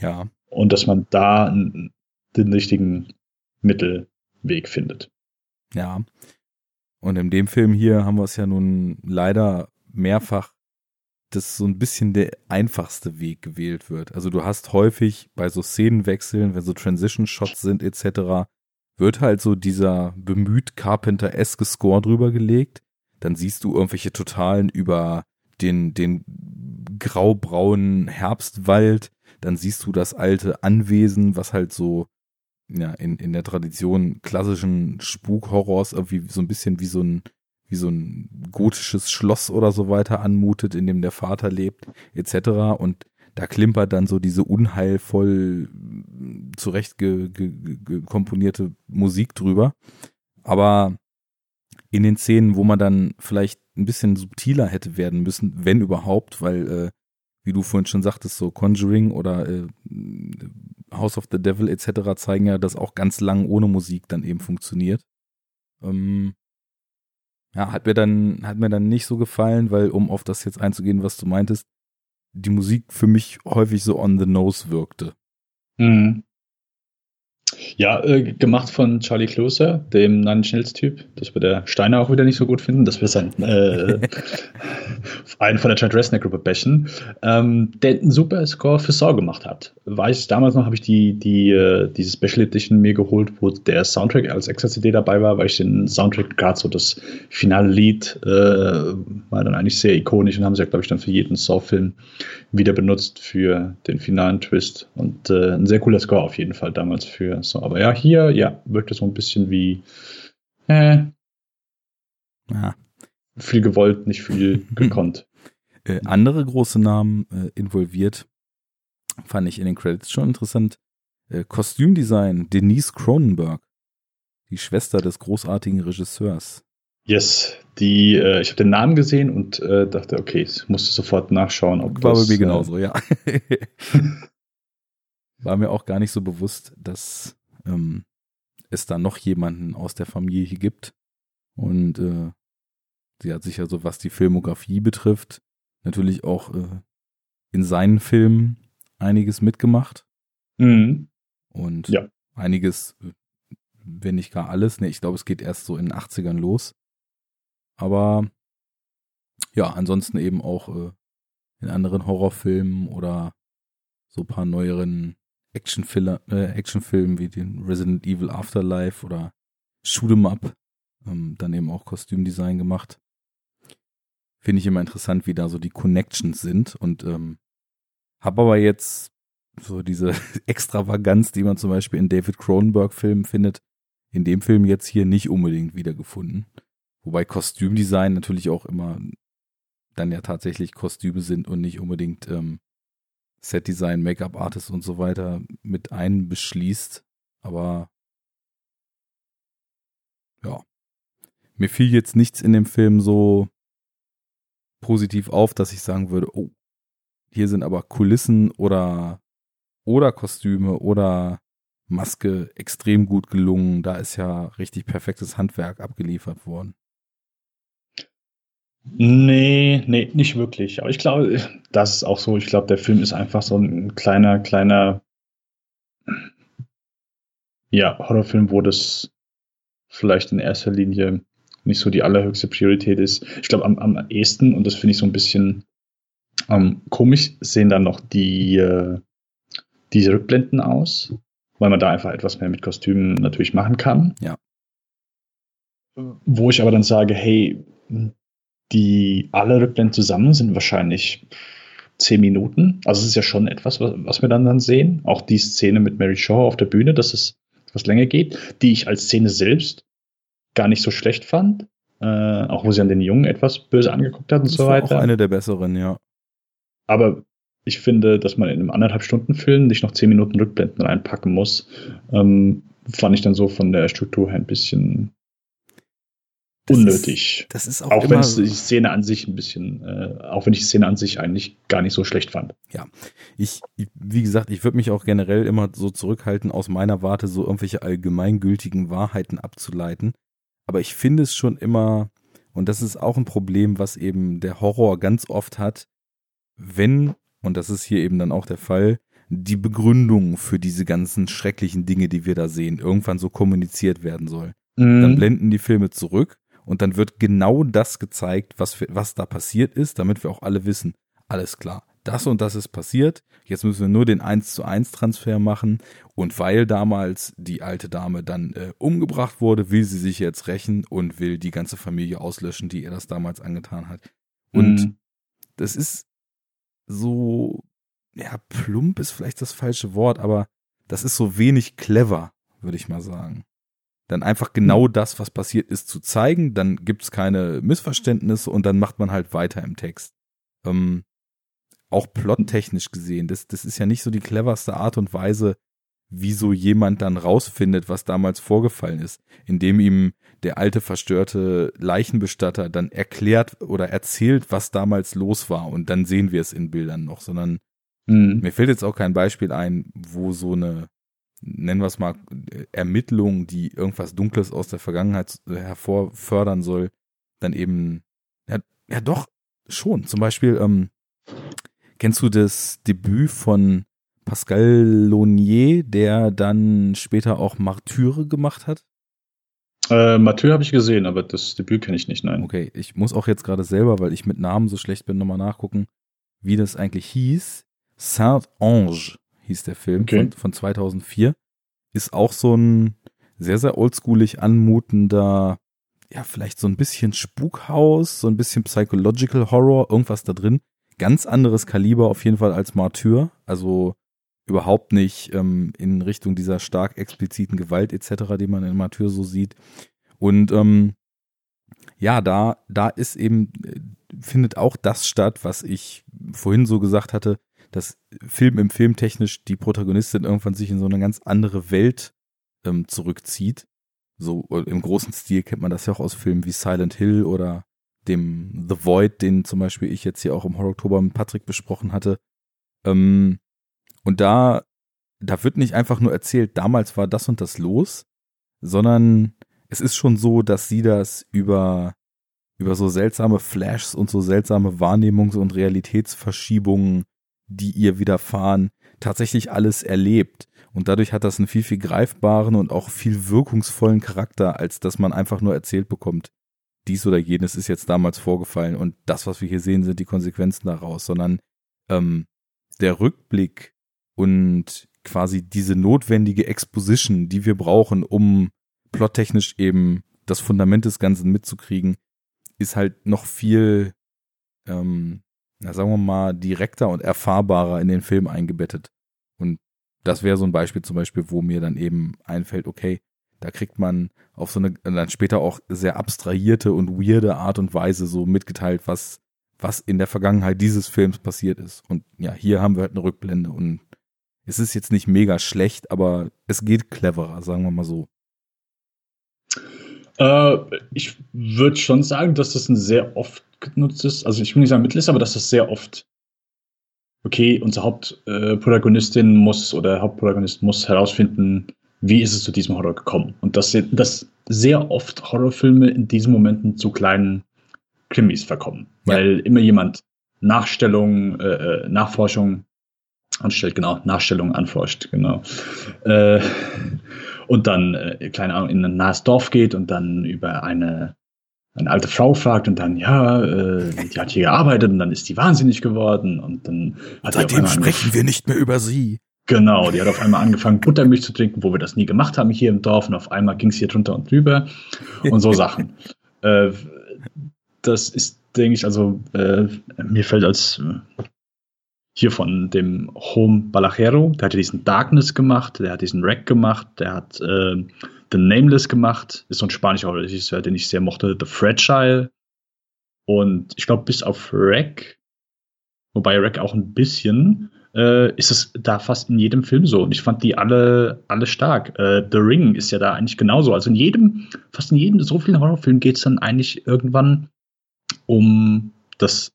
Ja. Und dass man da den richtigen Mittelweg findet. Ja. Und in dem Film hier haben wir es ja nun leider mehrfach, dass so ein bisschen der einfachste Weg gewählt wird. Also du hast häufig bei so Szenenwechseln, wenn so Transition-Shots sind etc., wird halt so dieser bemüht Carpenter-eske Score drüber gelegt. Dann siehst du irgendwelche Totalen über den, den graubraunen Herbstwald, dann siehst du das alte Anwesen, was halt so ja, in, in der Tradition klassischen Spukhorrors irgendwie so ein bisschen wie so ein, wie so ein gotisches Schloss oder so weiter anmutet, in dem der Vater lebt, etc. Und da klimpert dann so diese unheilvoll zurecht ge, ge, ge, komponierte Musik drüber. Aber in den Szenen, wo man dann vielleicht ein bisschen subtiler hätte werden müssen, wenn überhaupt, weil, äh, wie du vorhin schon sagtest, so Conjuring oder äh, House of the Devil etc. zeigen ja, dass auch ganz lang ohne Musik dann eben funktioniert. Ähm, ja, hat mir dann, hat mir dann nicht so gefallen, weil, um auf das jetzt einzugehen, was du meintest, die Musik für mich häufig so on the nose wirkte. Mhm. Ja, äh, gemacht von Charlie Closer, dem Nine Schnells-Typ. Das wird der Steiner auch wieder nicht so gut finden, dass wir sein äh, einen von der Trent Reznor-Gruppe bächen, ähm, der einen super Score für Saw gemacht hat. Weiß damals noch habe ich die, die, äh, diese Special Edition mir geholt, wo der Soundtrack als extra CD dabei war, weil ich den Soundtrack, gerade so das finale Lied, äh, war dann eigentlich sehr ikonisch und haben sie ja, glaube ich, dann für jeden Saw-Film wieder benutzt für den finalen Twist. Und äh, ein sehr cooler Score auf jeden Fall damals für so. Aber ja, hier, ja, wirkt es so ein bisschen wie äh, ja. viel gewollt, nicht viel gekonnt. Äh, andere große Namen äh, involviert, fand ich in den Credits schon interessant. Äh, Kostümdesign, Denise Cronenberg, die Schwester des großartigen Regisseurs. Yes, die, äh, ich habe den Namen gesehen und äh, dachte, okay, ich musste sofort nachschauen, ob War das, bei mir genauso, ja. War mir auch gar nicht so bewusst, dass ähm, es da noch jemanden aus der Familie gibt. Und äh, sie hat sich also, was die Filmografie betrifft, natürlich auch äh, in seinen Filmen einiges mitgemacht. Mhm. Und Ja. einiges, wenn nicht gar alles. Ne, ich glaube, es geht erst so in den 80ern los. Aber ja, ansonsten eben auch äh, in anderen Horrorfilmen oder so ein paar neueren Actionfiller, äh, Actionfilmen wie den Resident Evil Afterlife oder Shoot 'em Up. Ähm, dann eben auch Kostümdesign gemacht. Finde ich immer interessant, wie da so die Connections sind und ähm, habe aber jetzt so diese Extravaganz, die man zum Beispiel in David Cronenberg-Filmen findet, in dem Film jetzt hier nicht unbedingt wiedergefunden. Wobei Kostümdesign natürlich auch immer dann ja tatsächlich Kostüme sind und nicht unbedingt ähm, Setdesign, Make-up-Artist und so weiter mit einbeschließt. Aber ja, mir fiel jetzt nichts in dem Film so positiv auf, dass ich sagen würde, oh, hier sind aber Kulissen oder oder Kostüme oder Maske extrem gut gelungen. Da ist ja richtig perfektes Handwerk abgeliefert worden. Nee, nee, nicht wirklich. Aber ich glaube, das ist auch so. Ich glaube, der Film ist einfach so ein kleiner, kleiner, ja, Horrorfilm, wo das vielleicht in erster Linie nicht so die allerhöchste Priorität ist. Ich glaube, am, am ehesten, und das finde ich so ein bisschen ähm, komisch, sehen dann noch die, äh, diese Rückblenden aus, weil man da einfach etwas mehr mit Kostümen natürlich machen kann. Ja. Wo ich aber dann sage, hey, die alle Rückblenden zusammen sind wahrscheinlich zehn Minuten. Also es ist ja schon etwas, was, was wir dann, dann sehen. Auch die Szene mit Mary Shaw auf der Bühne, dass es etwas länger geht, die ich als Szene selbst gar nicht so schlecht fand. Äh, auch wo sie an den Jungen etwas böse angeguckt hat und Das so war weiter. auch eine der besseren, ja. Aber ich finde, dass man in einem anderthalb Stunden Film nicht noch zehn Minuten Rückblenden reinpacken muss, ähm, fand ich dann so von der Struktur her ein bisschen Das unnötig. Ist, das ist auch, auch wenn es die Szene an sich ein bisschen, äh, auch wenn ich die Szene an sich eigentlich gar nicht so schlecht fand. ich, ich- wie gesagt, ich würde mich auch generell immer so zurückhalten, aus meiner Warte so irgendwelche allgemeingültigen Wahrheiten abzuleiten. Aber ich finde es schon immer, und das ist auch ein Problem, was eben der Horror ganz oft hat, wenn, und das ist hier eben dann auch der Fall, die Begründung für diese ganzen schrecklichen Dinge, die wir da sehen, irgendwann so kommuniziert werden soll. Dann Mhm. blenden die Filme zurück und dann wird genau das gezeigt, was, für, was da passiert ist, damit wir auch alle wissen, alles klar, das und das ist passiert, jetzt müssen wir nur den 1 zu 1 Transfer machen und weil damals die alte Dame dann äh, umgebracht wurde, will sie sich jetzt rächen und will die ganze Familie auslöschen, die ihr das damals angetan hat. Und Mhm. das ist so, ja, plump ist vielleicht das falsche Wort, aber das ist so wenig clever, würde ich mal sagen. Dann einfach genau das, was passiert ist, zu zeigen, dann gibt's keine Missverständnisse und dann macht man halt weiter im Text. Ähm, auch plottechnisch gesehen, das, das ist ja nicht so die cleverste Art und Weise, wie so jemand dann rausfindet, was damals vorgefallen ist, indem ihm der alte verstörte Leichenbestatter dann erklärt oder erzählt, was damals los war und dann sehen wir es in Bildern noch, sondern Mhm. mir fällt jetzt auch kein Beispiel ein, wo so eine, nennen wir es mal, Ermittlung, die irgendwas Dunkles aus der Vergangenheit hervorfördern soll, dann eben, ja, ja doch, schon. Zum Beispiel, ähm, kennst du das Debüt von Pascal Launier, der dann später auch Martyre gemacht hat. Äh, Mathieu habe ich gesehen, aber das Debüt kenne ich nicht, nein. Okay, ich muss auch jetzt gerade selber, weil ich mit Namen so schlecht bin, nochmal nachgucken, wie das eigentlich hieß. Saint-Ange hieß der Film Okay. von, von 2004. Ist auch so ein sehr, sehr oldschoolig anmutender, ja, vielleicht so ein bisschen Spukhaus, so ein bisschen Psychological Horror, irgendwas da drin. Ganz anderes Kaliber auf jeden Fall als Martyr. Also überhaupt nicht ähm, in Richtung dieser stark expliziten Gewalt etc., die man in Martyr so sieht. Und ähm, ja, da, da ist eben, äh, findet auch das statt, was ich vorhin so gesagt hatte, dass Film im Film technisch die Protagonistin irgendwann sich in so eine ganz andere Welt ähm, zurückzieht. So äh, im großen Stil kennt man das ja auch aus Filmen wie Silent Hill oder dem The Void, den zum Beispiel ich jetzt hier auch im Horror Oktober mit Patrick besprochen hatte. Ähm, und da, da wird nicht einfach nur erzählt, damals war das und das los, sondern es ist schon so, dass sie das über, über so seltsame Flashs und so seltsame Wahrnehmungs- und Realitätsverschiebungen, die ihr widerfahren, tatsächlich alles erlebt. Und dadurch hat das einen viel, viel greifbaren und auch viel wirkungsvollen Charakter, als dass man einfach nur erzählt bekommt, dies oder jenes ist jetzt damals vorgefallen und das, was wir hier sehen, sind die Konsequenzen daraus, sondern ähm, der Rückblick und quasi diese notwendige Exposition, die wir brauchen, um plottechnisch eben das Fundament des Ganzen mitzukriegen, ist halt noch viel, ähm, na, sagen wir mal, direkter und erfahrbarer in den Film eingebettet. Und das wäre so ein Beispiel zum Beispiel, wo mir dann eben einfällt, okay, da kriegt man auf so eine dann später auch sehr abstrahierte und weirde Art und Weise so mitgeteilt, was, was in der Vergangenheit dieses Films passiert ist. Und ja, hier haben wir halt eine Rückblende und es ist jetzt nicht mega schlecht, aber es geht cleverer, sagen wir mal so. Äh, ich würde schon sagen, dass das ein sehr oft genutztes, also ich will nicht sagen Mittel ist, aber dass das sehr oft, okay, unsere Hauptprotagonistin muss oder Hauptprotagonist muss herausfinden, wie ist es zu diesem Horror gekommen. Und dass, dass sehr oft Horrorfilme in diesen Momenten zu kleinen Krimis verkommen, Ja. weil immer jemand Nachstellung, äh, äh, Nachforschung anstellt, genau, Nachstellung anforscht, genau. Äh, und dann, äh, keine Ahnung, in ein nahes Dorf geht und dann über eine, eine alte Frau fragt und dann, ja, äh, die hat hier gearbeitet und dann ist die wahnsinnig geworden und dann hat Seitdem sprechen wir nicht mehr über sie. Genau, die hat auf einmal angefangen, Buttermilch zu trinken, wo wir das nie gemacht haben hier im Dorf. Und auf einmal ging es hier drunter und drüber und so Sachen. Äh, das ist, denke ich, also äh, mir fällt als äh, hier von dem Home Balachero, der hat ja diesen Darkness gemacht, der hat diesen Wreck gemacht, der hat äh, The Nameless gemacht, ist so ein spanischer Regisseur, den ich sehr mochte, The Fragile. Und ich glaube, bis auf Wreck, wobei Wreck auch ein bisschen, äh, ist es da fast in jedem Film so. Und ich fand die alle, alle stark. Äh, The Ring ist ja da eigentlich genauso. Also in jedem, fast in jedem so vielen Horrorfilmen geht es dann eigentlich irgendwann um das,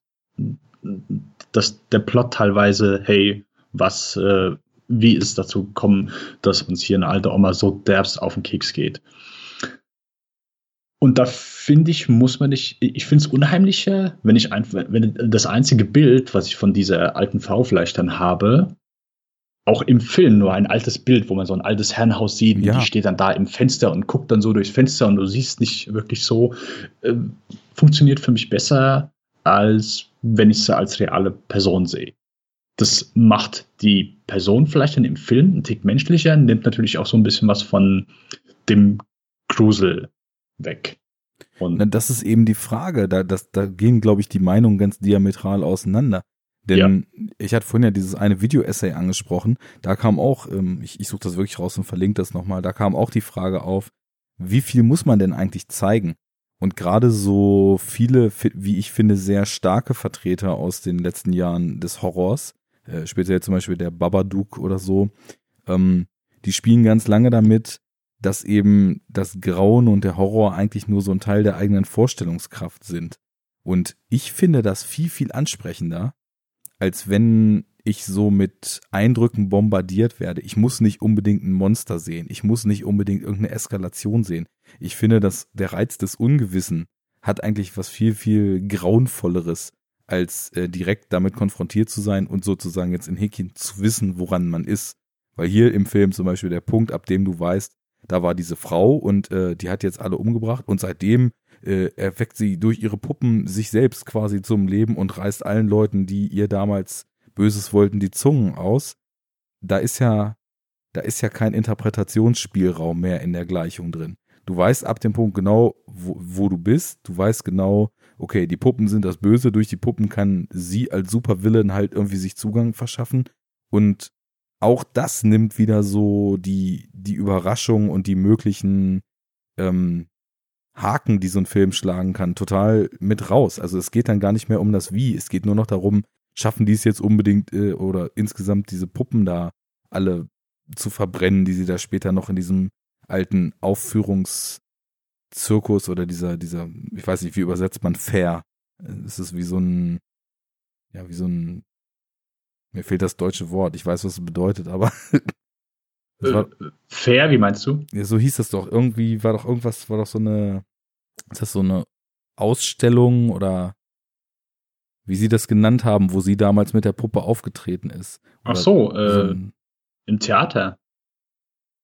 das, der Plot teilweise, hey, was, äh, wie ist dazu gekommen, dass uns hier eine alte Oma so derbst auf den Keks geht. Und da finde ich, muss man nicht, ich finde es unheimlicher, wenn ich einfach, wenn das einzige Bild, was ich von dieser alten Frau vielleicht dann habe, auch im Film nur ein altes Bild, wo man so ein altes Herrenhaus sieht, Ja. die steht dann da im Fenster und guckt dann so durchs Fenster und du siehst nicht wirklich so, äh, funktioniert für mich besser, als wenn ich sie als reale Person sehe. Das macht die Person vielleicht dann im Film einen Tick menschlicher, nimmt natürlich auch so ein bisschen was von dem Grusel weg. Und Na, Das ist eben die Frage. Da, das, da gehen, glaube ich, die Meinungen ganz diametral auseinander. Denn ich hatte vorhin ja dieses eine Video-Essay angesprochen. Da kam auch, ähm, ich, ich suche das wirklich raus und verlinke das nochmal, da kam auch die Frage auf, wie viel muss man denn eigentlich zeigen? Und gerade so viele, wie ich finde, sehr starke Vertreter aus den letzten Jahren des Horrors, äh, speziell zum Beispiel der Babadook oder so, ähm, die spielen ganz lange damit, dass eben das Grauen und der Horror eigentlich nur so ein Teil der eigenen Vorstellungskraft sind. Und ich finde das viel, viel ansprechender, als wenn ich so mit Eindrücken bombardiert werde. Ich muss nicht unbedingt ein Monster sehen. Ich muss nicht unbedingt irgendeine Eskalation sehen. Ich finde, dass der Reiz des Ungewissen hat eigentlich was viel, viel grauenvolleres als äh, direkt damit konfrontiert zu sein und sozusagen jetzt in Häkchen zu wissen, woran man ist. Weil hier im Film zum Beispiel der Punkt, ab dem du weißt, da war diese Frau und äh, die hat jetzt alle umgebracht und seitdem äh, erweckt sie durch ihre Puppen sich selbst quasi zum Leben und reißt allen Leuten, die ihr damals Böses wollten, die Zungen aus. Da ist ja, da ist ja kein Interpretationsspielraum mehr in der Gleichung drin. Du weißt ab dem Punkt genau, wo, wo du bist. Du weißt genau, okay, die Puppen sind das Böse. Durch die Puppen kann sie als Supervillain halt irgendwie sich Zugang verschaffen. Und auch das nimmt wieder so die, die Überraschung und die möglichen ähm, Haken, die so ein Film schlagen kann, total mit raus. Also es geht dann gar nicht mehr um das Wie. Es geht nur noch darum, schaffen die es jetzt unbedingt äh, oder insgesamt diese Puppen da alle zu verbrennen, die sie da später noch in diesem alten Aufführungszirkus oder dieser, dieser, ich weiß nicht, wie übersetzt man fair? Es ist wie so ein, ja, wie so ein, mir fehlt das deutsche Wort, ich weiß, was es bedeutet, aber. war, äh, fair, wie meinst du? Ja, so hieß das doch. Irgendwie war doch irgendwas, war doch so eine, ist das so eine Ausstellung oder wie sie das genannt haben, wo sie damals mit der Puppe aufgetreten ist. Oder Ach so, äh, so ein, im Theater.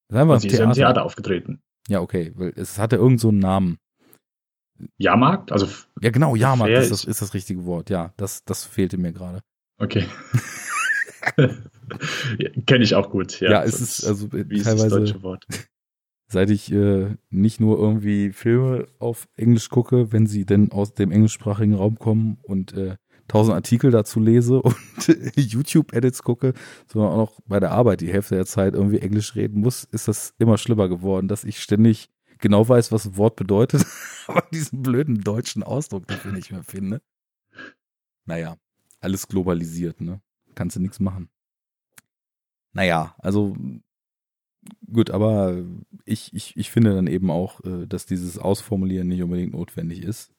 Sie Theater. ist im Theater aufgetreten. Ja, okay, weil es hatte irgend so einen Namen. Jahrmarkt? Also ja, genau, Jahrmarkt ist das, ist das richtige Wort. Ja, das, das fehlte mir gerade. Okay. Kenne ich auch gut. Ja, ja es ist also wie teilweise ist das deutsche Wort? Seit ich äh, nicht nur irgendwie Filme auf Englisch gucke, wenn sie denn aus dem englischsprachigen Raum kommen und äh, tausend Artikel dazu lese und YouTube-Edits gucke, sondern auch noch bei der Arbeit die Hälfte der Zeit irgendwie Englisch reden muss, ist das immer schlimmer geworden, dass ich ständig genau weiß, was ein Wort bedeutet, aber diesen blöden deutschen Ausdruck dafür nicht mehr finde. Naja, alles globalisiert, ne? Kannst du nichts machen. Naja, also gut, aber ich, ich, ich finde dann eben auch, äh, dass dieses Ausformulieren nicht unbedingt notwendig ist.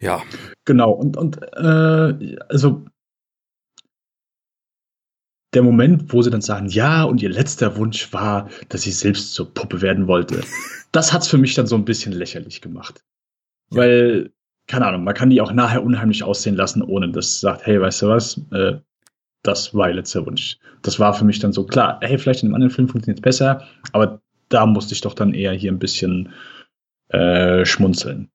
Ja. Genau, und, und äh, also der Moment, wo sie dann sagen, ja, und ihr letzter Wunsch war, dass sie selbst zur Puppe werden wollte, das hat's für mich dann so ein bisschen lächerlich gemacht. Ja. Weil, keine Ahnung, man kann die auch nachher unheimlich aussehen lassen, ohne dass sie sagt, hey, weißt du was, äh, das war ihr letzter Wunsch. Das war für mich dann so klar, hey, vielleicht in einem anderen Film funktioniert es besser, aber da musste ich doch dann eher hier ein bisschen äh, schmunzeln.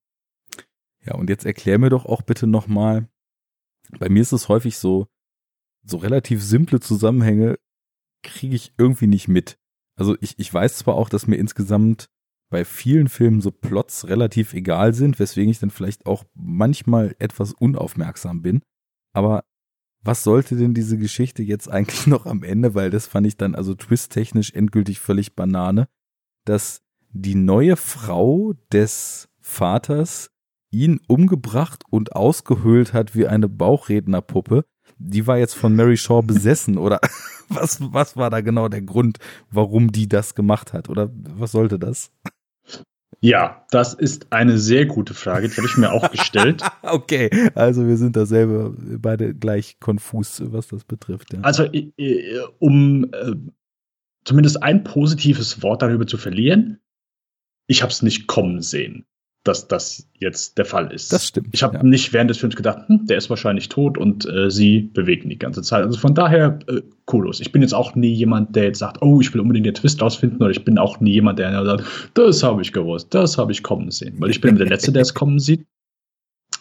Ja, und jetzt erklär mir doch auch bitte nochmal, bei mir ist es häufig so, so relativ simple Zusammenhänge kriege ich irgendwie nicht mit. Also ich, ich weiß zwar auch, dass mir insgesamt bei vielen Filmen so Plots relativ egal sind, weswegen ich dann vielleicht auch manchmal etwas unaufmerksam bin. Aber was sollte denn diese Geschichte jetzt eigentlich noch am Ende, weil das fand ich dann also twisttechnisch endgültig völlig Banane, dass die neue Frau des Vaters ihn umgebracht und ausgehöhlt hat wie eine Bauchrednerpuppe, die war jetzt von Mary Shaw besessen oder was, was war da genau der Grund, warum die das gemacht hat oder was sollte das? Ja, das ist eine sehr gute Frage, die habe ich mir auch gestellt. okay, also wir sind da selber beide gleich konfus, was das betrifft. Ja. Also um äh, zumindest ein positives Wort darüber zu verlieren, ich habe es nicht kommen sehen dass das jetzt der Fall ist. Das stimmt. Ich habe ja. nicht während des Films gedacht, hm, der ist wahrscheinlich tot und äh, sie bewegen die ganze Zeit. Also von daher, äh, Kudos. Ich bin jetzt auch nie jemand, der jetzt sagt, oh, ich will unbedingt den Twist rausfinden, oder ich bin auch nie jemand, der sagt, das habe ich gewusst, das habe ich kommen sehen. Weil ich bin der Letzte, der es kommen sieht.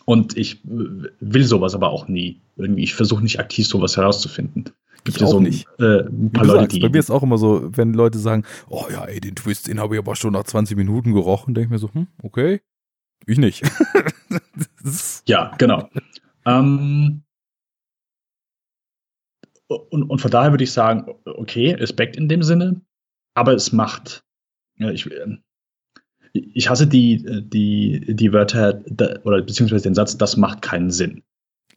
Und ich äh, will sowas aber auch nie. Irgendwie, ich versuche nicht aktiv sowas herauszufinden. Gibt ja so nicht. Äh, ein paar Leute, sagst, die. Bei mir ist auch immer so, wenn Leute sagen, oh ja, ey, den Twist, den habe ich aber schon nach 20 Minuten gerochen, denke ich mir so, hm, okay, ich nicht. ja, genau. ähm, und, und von daher würde ich sagen, okay, Respekt in dem Sinne, aber es macht, ich, ich hasse die, die, die Wörter oder beziehungsweise den Satz, das macht keinen Sinn.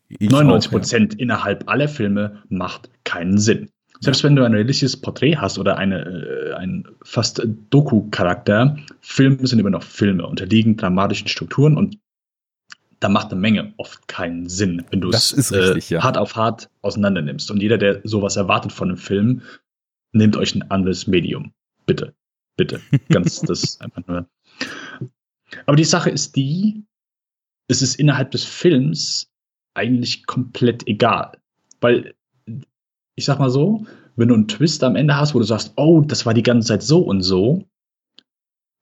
Ich 99 Prozent ja. innerhalb aller Filme macht keinen Sinn. Selbst wenn du ein realistisches Porträt hast oder eine, äh, ein fast Doku-Charakter, Filme sind immer noch Filme, unterliegen dramatischen Strukturen und da macht eine Menge oft keinen Sinn, wenn du es äh, ja. hart auf hart auseinander nimmst. Und jeder, der sowas erwartet von einem Film, nehmt euch ein anderes Medium. Bitte. Bitte. Ganz das einfach nur. Aber die Sache ist die, es ist innerhalb des Films eigentlich komplett egal. Weil, ich sag mal so, wenn du einen Twist am Ende hast, wo du sagst, oh, das war die ganze Zeit so und so,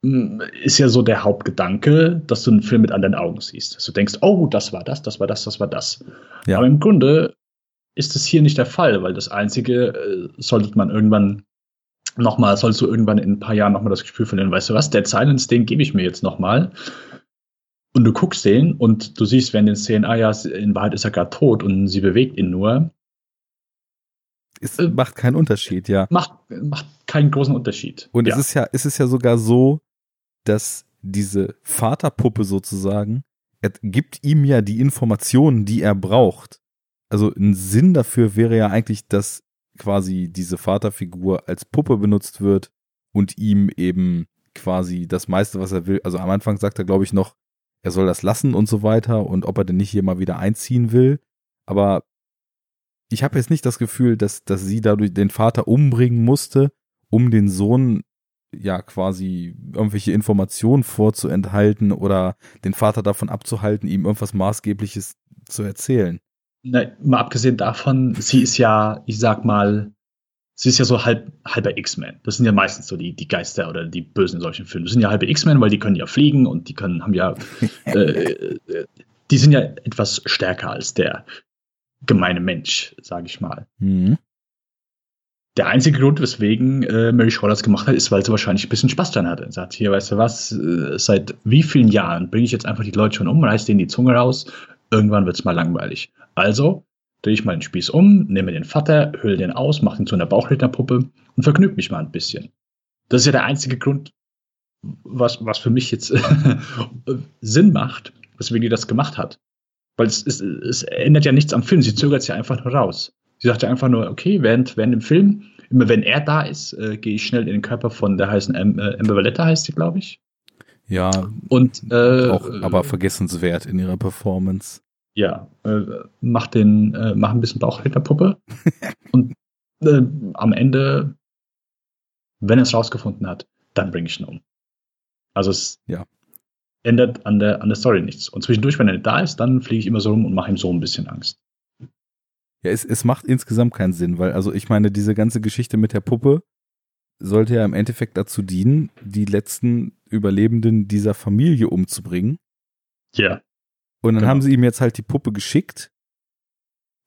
hm, ist ja so der Hauptgedanke, dass du einen Film mit anderen Augen siehst. Dass du denkst, oh, das war das, das war das, das war das. Ja. Aber im Grunde ist das hier nicht der Fall, weil das Einzige, äh, sollte man irgendwann nochmal, sollst du irgendwann in ein paar Jahren nochmal das Gefühl verlieren, weißt du was, der Silence, den gebe ich mir jetzt nochmal. Und du guckst den und du siehst während den Szenen, ah ja, in Wahrheit ist er gerade tot und sie bewegt ihn nur. Es äh, macht keinen Unterschied, ja. Macht, macht keinen großen Unterschied. Und ja. es ist ja, es ist ja sogar so, dass diese Vaterpuppe sozusagen, er gibt ihm ja die Informationen, die er braucht. Also ein Sinn dafür wäre ja eigentlich, dass quasi diese Vaterfigur als Puppe benutzt wird und ihm eben quasi das meiste, was er will. Also am Anfang sagt er, glaube ich, noch, er soll das lassen und so weiter und ob er denn nicht hier mal wieder einziehen will. Aber ich habe jetzt nicht das Gefühl, dass, dass sie dadurch den Vater umbringen musste, um den Sohn ja quasi irgendwelche Informationen vorzuenthalten oder den Vater davon abzuhalten, ihm irgendwas Maßgebliches zu erzählen. Na, mal abgesehen davon, sie ist ja, ich sag mal, sie ist ja so halb, halber X-Men. Das sind ja meistens so die, die Geister oder die Bösen in solchen Filmen. Das sind ja halbe X-Men, weil die können ja fliegen und die können, haben ja, äh, äh, die sind ja etwas stärker als der gemeine Mensch, sage ich mal. Mhm. Der einzige Grund, weswegen äh, Mary Shaw das gemacht hat, ist, weil sie wahrscheinlich ein bisschen Spaß dran hatte. Sagt, hier, weißt du was, äh, seit wie vielen Jahren bringe ich jetzt einfach die Leute schon um, reiß denen die Zunge raus, irgendwann wird's mal langweilig. Also drehe ich mal den Spieß um, nehme den Vater, hülle den aus, mache ihn zu einer Bauchrednerpuppe und vergnüge mich mal ein bisschen. Das ist ja der einzige Grund, was, was für mich jetzt Sinn macht, weswegen die das gemacht hat. Weil es, es, es ändert ja nichts am Film, sie zögert es ja einfach nur raus. Sie sagt ja einfach nur, okay, während, während im Film, immer wenn er da ist, äh, gehe ich schnell in den Körper von der heißen Am äh, Amber Valletta heißt sie, glaube ich. Ja. Und äh, auch aber vergessenswert in ihrer Performance. Ja, äh, mach den, äh, mach ein bisschen Bauchrednerpuppe und äh, am Ende, wenn er es rausgefunden hat, dann bringe ich ihn um. Also es ja. Ändert an der, an der Story nichts. Und zwischendurch, wenn er nicht da ist, dann fliege ich immer so rum und mache ihm so ein bisschen Angst. Ja, es, es macht insgesamt keinen Sinn, weil, also ich meine, diese ganze Geschichte mit der Puppe sollte ja im Endeffekt dazu dienen, die letzten Überlebenden dieser Familie umzubringen. Ja. Und dann genau. haben sie ihm jetzt halt die Puppe geschickt.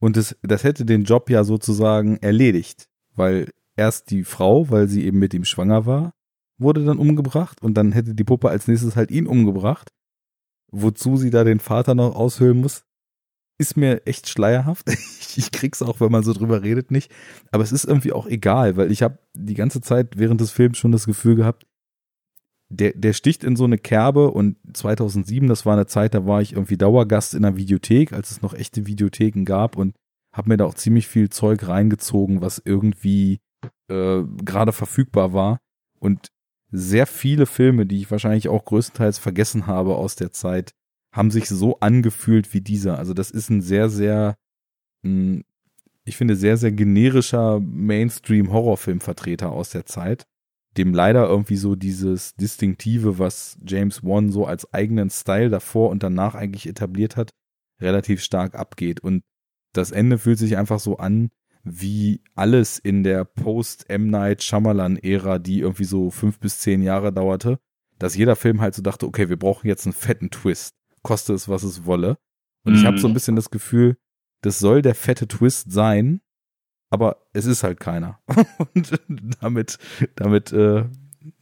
Und das, das hätte den Job ja sozusagen erledigt, weil erst die Frau, weil sie eben mit ihm schwanger war, wurde dann umgebracht und dann hätte die Puppe als nächstes halt ihn umgebracht. Wozu sie da den Vater noch aushöhlen muss, ist mir echt schleierhaft. Ich krieg's auch, wenn man so drüber redet, nicht. Aber es ist irgendwie auch egal, weil ich habe die ganze Zeit während des Films schon das Gefühl gehabt, der, der sticht in so eine Kerbe und 2007, das war eine Zeit, da war ich irgendwie Dauergast in einer Videothek, als es noch echte Videotheken gab und habe mir da auch ziemlich viel Zeug reingezogen, was irgendwie äh, gerade verfügbar war und sehr viele Filme, die ich wahrscheinlich auch größtenteils vergessen habe aus der Zeit, haben sich so angefühlt wie dieser. Also das ist ein sehr, sehr, hm, ich finde, sehr, sehr generischer Mainstream-Horrorfilmvertreter aus der Zeit dem leider irgendwie so dieses Distinktive, was James Wan so als eigenen Style davor und danach eigentlich etabliert hat, relativ stark abgeht. Und das Ende fühlt sich einfach so an, wie alles in der Post-M. Night Shyamalan-Ära, die irgendwie so fünf bis zehn Jahre dauerte, dass jeder Film halt so dachte, okay, wir brauchen jetzt einen fetten Twist, koste es, was es wolle. Und mm. ich habe so ein bisschen das Gefühl, das soll der fette Twist sein, aber es ist halt keiner. Und damit, damit äh,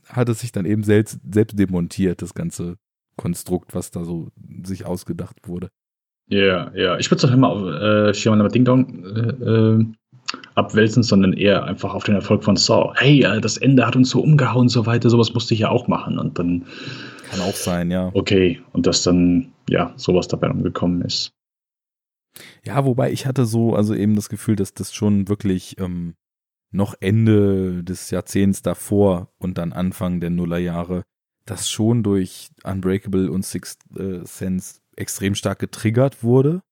hat es sich dann eben selbst, selbst demontiert, das ganze Konstrukt, was da so sich ausgedacht wurde. Ja, yeah, ja. Yeah. Ich würde es auch immer auf äh, Shimano Ding Dong äh, äh, abwälzen, sondern eher einfach auf den Erfolg von Saw. Hey, äh, das Ende hat uns so umgehauen und so weiter, sowas musste ich ja auch machen. Und dann. Kann auch sein, ja. Okay, und dass dann, ja, sowas dabei umgekommen ist. Ja, wobei ich hatte so, also eben das Gefühl, dass das schon wirklich ähm, noch Ende des Jahrzehnts davor und dann Anfang der Nullerjahre, das schon durch Unbreakable und Sixth äh, Sense extrem stark getriggert wurde.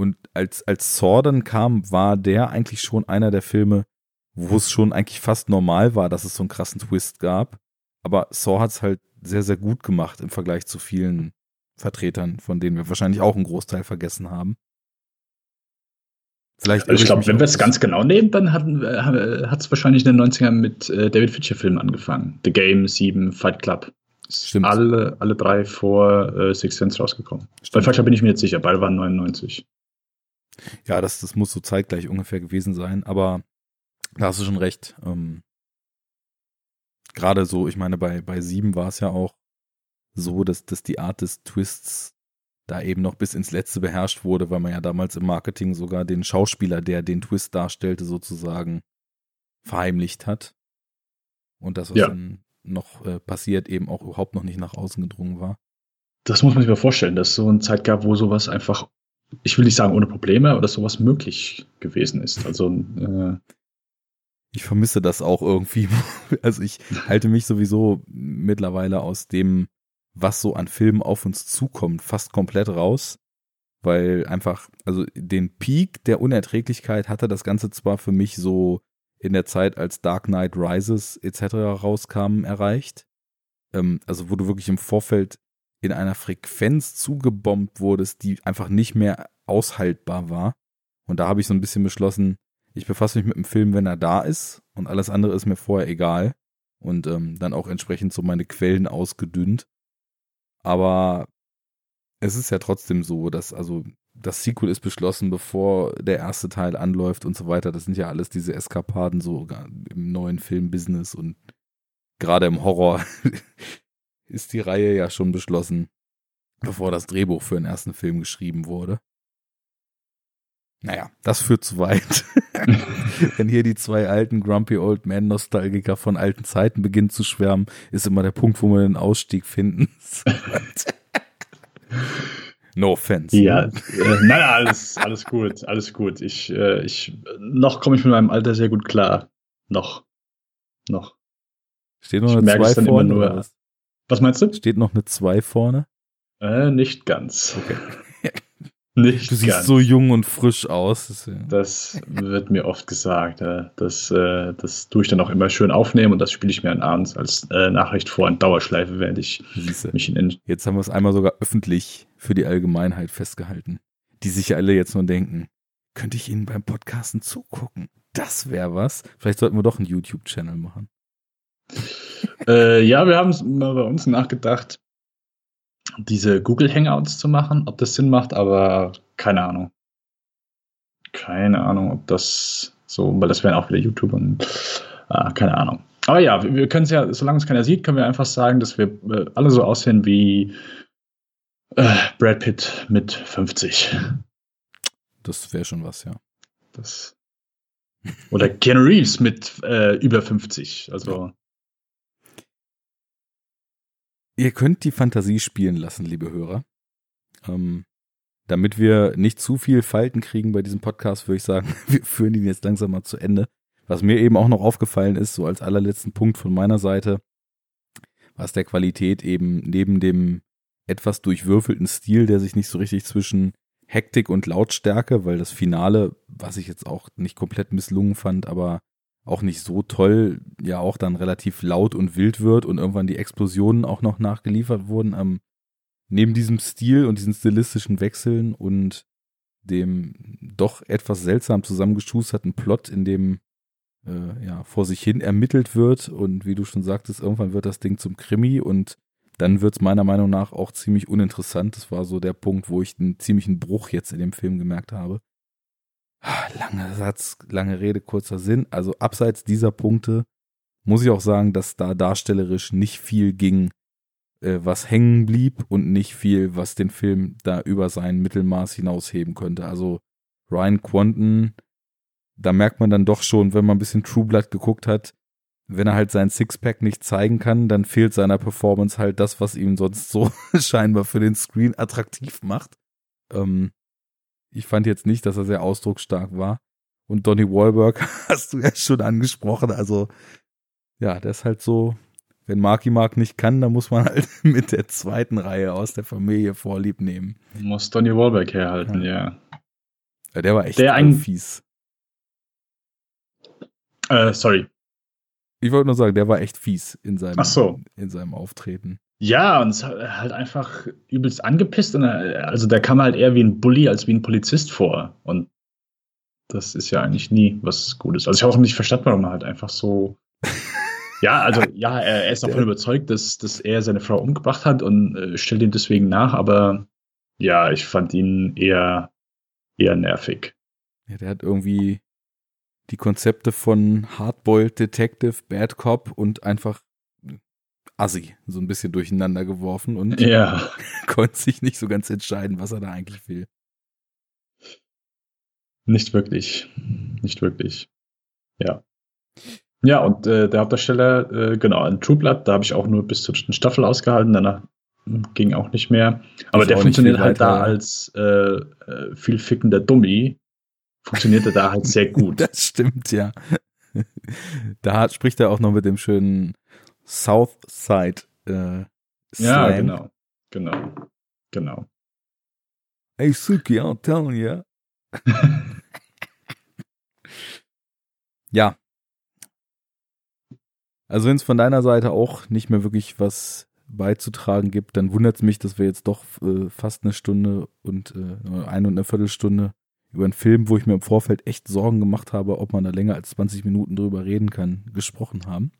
Und als, als Saw dann kam, war der eigentlich schon einer der Filme, wo es schon eigentlich fast normal war, dass es so einen krassen Twist gab. Aber Saw hat es halt sehr, sehr gut gemacht im Vergleich zu vielen Vertretern, von denen wir wahrscheinlich auch einen Großteil vergessen haben. Vielleicht also ich glaube, wenn wir es ganz genau nehmen, dann hat es wahrscheinlich in den 90ern mit äh, David Fincher-Filmen angefangen. The Game, 7, Fight Club. Stimmt. Alle, alle drei vor äh, Six Sense rausgekommen. Stimmt. Bei Fight Club bin ich mir jetzt sicher, beide waren 99. Ja, das, das muss so zeitgleich ungefähr gewesen sein, aber da hast du schon recht. Ähm, Gerade so, ich meine, bei, bei sieben war es ja auch so, dass, dass die Art des Twists da eben noch bis ins Letzte beherrscht wurde, weil man ja damals im Marketing sogar den Schauspieler, der den Twist darstellte, sozusagen verheimlicht hat. Und das, was ja. dann noch äh, passiert, eben auch überhaupt noch nicht nach außen gedrungen war. Das muss man sich mal vorstellen, dass es so eine Zeit gab, wo sowas einfach, ich will nicht sagen ohne Probleme, aber dass sowas möglich gewesen ist. Also äh, ich vermisse das auch irgendwie. Also ich halte mich sowieso mittlerweile aus dem was so an Filmen auf uns zukommt, fast komplett raus, weil einfach, also den Peak der Unerträglichkeit hatte das Ganze zwar für mich so in der Zeit, als Dark Knight Rises etc. rauskam, erreicht. Ähm, also wo du wirklich im Vorfeld in einer Frequenz zugebombt wurdest, die einfach nicht mehr aushaltbar war. Und da habe ich so ein bisschen beschlossen, ich befasse mich mit dem Film, wenn er da ist und alles andere ist mir vorher egal. Und ähm, dann auch entsprechend so meine Quellen ausgedünnt. Aber es ist ja trotzdem so, dass also das Sequel ist beschlossen, bevor der erste Teil anläuft und so weiter. Das sind ja alles diese Eskapaden so im neuen Filmbusiness und gerade im Horror ist die Reihe ja schon beschlossen, bevor das Drehbuch für den ersten Film geschrieben wurde. Naja, das führt zu weit. Wenn hier die zwei alten Grumpy Old Man Nostalgiker von alten Zeiten beginnen zu schwärmen, ist immer der Punkt, wo wir den Ausstieg finden. no offense. Ja, äh, nein, alles, alles gut, alles gut. Ich, äh, ich, noch komme ich mit meinem Alter sehr gut klar. Noch, noch. Steht noch ich eine 2 vorne? Nur, was? meinst du? Steht noch eine 2 vorne? Äh, nicht ganz. Okay. Nicht du siehst ganz. so jung und frisch aus. Das wird mir oft gesagt. Das, äh, das tue ich dann auch immer schön aufnehmen und das spiele ich mir dann abends als äh, Nachricht vor in Dauerschleife, während ich Siehste. mich in. Jetzt haben wir es einmal sogar öffentlich für die Allgemeinheit festgehalten, die sich ja alle jetzt nur denken, könnte ich Ihnen beim Podcasten zugucken? Das wäre was. Vielleicht sollten wir doch einen YouTube-Channel machen. Äh, ja, wir haben mal bei uns nachgedacht, diese Google Hangouts zu machen, ob das Sinn macht, aber keine Ahnung. Keine Ahnung, ob das so, weil das wären auch wieder YouTube und äh, keine Ahnung. Aber ja, wir, wir können es ja, solange es keiner sieht, können wir einfach sagen, dass wir äh, alle so aussehen wie äh, Brad Pitt mit 50. Das wäre schon was, ja. Das oder Keanu Reeves mit äh, über 50. Also Ihr könnt die Fantasie spielen lassen, liebe Hörer. Ähm, damit wir nicht zu viel Falten kriegen bei diesem Podcast, würde ich sagen, wir führen ihn jetzt langsam mal zu Ende. Was mir eben auch noch aufgefallen ist, so als allerletzten Punkt von meiner Seite, was der Qualität eben neben dem etwas durchwürfelten Stil, der sich nicht so richtig zwischen Hektik und Lautstärke, weil das Finale, was ich jetzt auch nicht komplett misslungen fand, aber auch nicht so toll, ja auch dann relativ laut und wild wird und irgendwann die Explosionen auch noch nachgeliefert wurden. Ähm, neben diesem Stil und diesen stilistischen Wechseln und dem doch etwas seltsam zusammengeschusterten Plot, in dem äh, ja vor sich hin ermittelt wird und wie du schon sagtest, irgendwann wird das Ding zum Krimi und dann wird es meiner Meinung nach auch ziemlich uninteressant. Das war so der Punkt, wo ich einen ziemlichen Bruch jetzt in dem Film gemerkt habe. Langer Satz, lange Rede, kurzer Sinn. Also abseits dieser Punkte muss ich auch sagen, dass da darstellerisch nicht viel ging, äh, was hängen blieb und nicht viel, was den Film da über sein Mittelmaß hinausheben könnte. Also Ryan Quanten, da merkt man dann doch schon, wenn man ein bisschen True Blood geguckt hat, wenn er halt sein Sixpack nicht zeigen kann, dann fehlt seiner Performance halt das, was ihm sonst so scheinbar für den Screen attraktiv macht. Ähm, ich fand jetzt nicht, dass er sehr ausdrucksstark war. Und Donny Wahlberg hast du ja schon angesprochen. Also, ja, der ist halt so, wenn Marky Mark nicht kann, dann muss man halt mit der zweiten Reihe aus der Familie Vorlieb nehmen. Muss Donny Wahlberg herhalten, ja. ja. ja der war echt der ein fies. Äh, sorry. Ich wollte nur sagen, der war echt fies in seinem, so. in seinem Auftreten. Ja, und es hat halt einfach übelst angepisst. Und er, also der kam halt eher wie ein Bully als wie ein Polizist vor. Und das ist ja eigentlich nie was Gutes. Also ich habe auch nicht verstanden, warum er halt einfach so. ja, also ja, er, er ist davon überzeugt, dass, dass er seine Frau umgebracht hat und äh, stellt ihm deswegen nach, aber ja, ich fand ihn eher, eher nervig. Ja, der hat irgendwie die Konzepte von Hardboiled Detective, Bad Cop und einfach Assi so ein bisschen durcheinander geworfen und ja. konnte sich nicht so ganz entscheiden, was er da eigentlich will. Nicht wirklich. Nicht wirklich. Ja. Ja, und äh, der Hauptdarsteller, äh, genau, in True Blood, da habe ich auch nur bis zur dritten Staffel ausgehalten, danach hm, ging auch nicht mehr. Aber der funktioniert halt da als äh, äh, viel fickender Dummy. Funktionierte da halt sehr gut. Das stimmt, ja. da spricht er auch noch mit dem schönen Southside äh, Ja, genau. Genau. Genau. Hey Suki, I'm telling you. ja. Also wenn es von deiner Seite auch nicht mehr wirklich was beizutragen gibt, dann wundert es mich, dass wir jetzt doch äh, fast eine Stunde und äh, eine und eine Viertelstunde über einen Film, wo ich mir im Vorfeld echt Sorgen gemacht habe, ob man da länger als 20 Minuten drüber reden kann, gesprochen haben.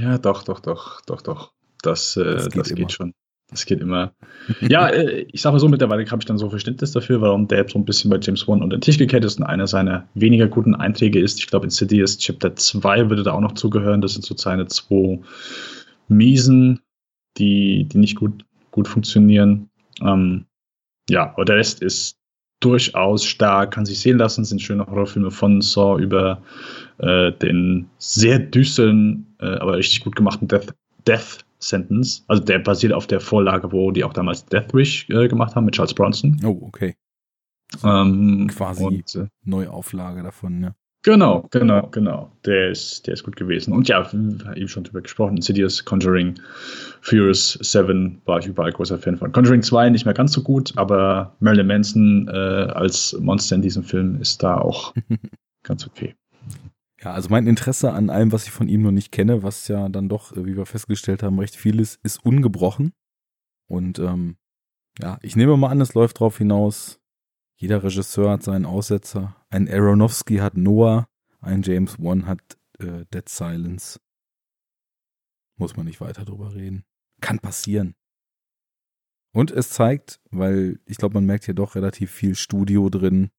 Ja, doch, doch, doch, doch, doch. Das, äh, das geht, das geht schon. Das geht immer. ja, äh, ich sage mal so, mittlerweile habe ich dann so Verständnis dafür, warum der so ein bisschen bei James Wan unter den Tisch gekehrt ist und einer seiner weniger guten Einträge ist. Ich glaube, in City ist Chapter 2 würde da auch noch zugehören. Das sind so seine zwei miesen, die, die nicht gut, gut funktionieren. Ähm, ja, aber der Rest ist durchaus stark, kann sich sehen lassen, sind schöne Horrorfilme von Saw über äh, den sehr düsteren, äh, aber richtig gut gemachten Death, Death Sentence. Also der basiert auf der Vorlage, wo die auch damals Death Wish äh, gemacht haben mit Charles Bronson. Oh, okay. Ähm, Quasi und, äh, Neuauflage davon, ja. Genau, genau, genau. Der ist, der ist gut gewesen. Und ja, eben schon drüber gesprochen, Insidious, Conjuring, Furious 7 war ich überall großer Fan von. Conjuring 2 nicht mehr ganz so gut, aber Marilyn Manson äh, als Monster in diesem Film ist da auch ganz okay. Ja, also mein Interesse an allem, was ich von ihm noch nicht kenne, was ja dann doch, äh, wie wir festgestellt haben, recht viel ist, ist ungebrochen. Und ähm, ja, ich nehme mal an, es läuft darauf hinaus, jeder Regisseur hat seinen Aussetzer. Ein Aronofsky hat Noah, ein James Wan hat äh, Dead Silence. Muss man nicht weiter drüber reden. Kann passieren. Und es zeigt, weil ich glaube, man merkt hier doch relativ viel Studio drin,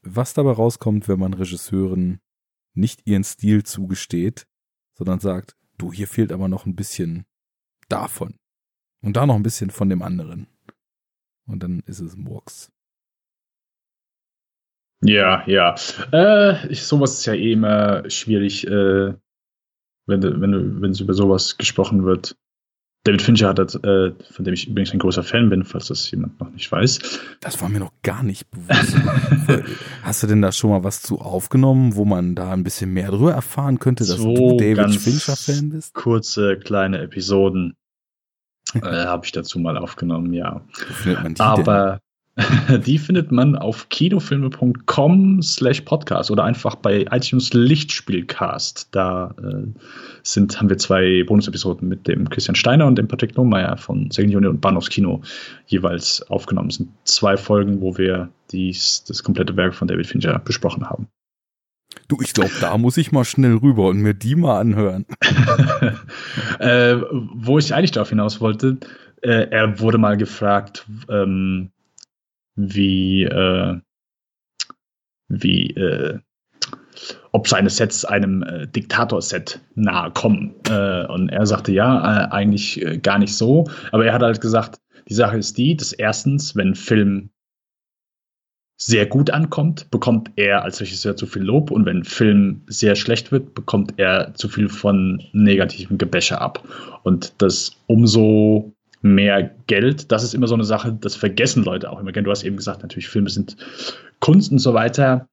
was dabei rauskommt, wenn man Regisseuren nicht ihren Stil zugesteht, sondern sagt, du, hier fehlt aber noch ein bisschen davon. Und da noch ein bisschen von dem anderen. Und dann ist es Murks. Ja, ja. Äh, ich, sowas ist ja eh immer schwierig, äh, wenn, wenn, wenn es über sowas gesprochen wird. David Fincher hat, äh, von dem ich übrigens ein großer Fan bin, falls das jemand noch nicht weiß. Das war mir noch gar nicht bewusst. Hast du denn da schon mal was zu aufgenommen, wo man da ein bisschen mehr drüber erfahren könnte, dass so du David Fincher Fan bist? Kurze kleine Episoden äh, habe ich dazu mal aufgenommen, ja. Aber Die findet man auf kinofilme.com slash podcast oder einfach bei iTunes Lichtspielcast. Da äh, sind, haben wir zwei Bonus-Episoden mit dem Christian Steiner und dem Patrick Lohmeier von Second Unit und Bahnhofskino jeweils aufgenommen. Es sind zwei Folgen, wo wir dies, das komplette Werk von David Fincher besprochen haben. Du, ich glaube, da muss ich mal schnell rüber und mir die mal anhören. äh, wo ich eigentlich darauf hinaus wollte, äh, er wurde mal gefragt, ähm, wie, äh, wie äh, ob seine Sets einem äh, Diktator-Set nahe kommen. Äh, und er sagte, ja, äh, eigentlich äh, gar nicht so. Aber er hat halt gesagt, die Sache ist die, dass erstens, wenn Film sehr gut ankommt, bekommt er als Regisseur zu viel Lob und wenn Film sehr schlecht wird, bekommt er zu viel von negativem Gebäsche ab. Und das umso mehr Geld. Das ist immer so eine Sache, das vergessen Leute auch immer gerne. Du hast eben gesagt, natürlich Filme sind Kunst und so weiter.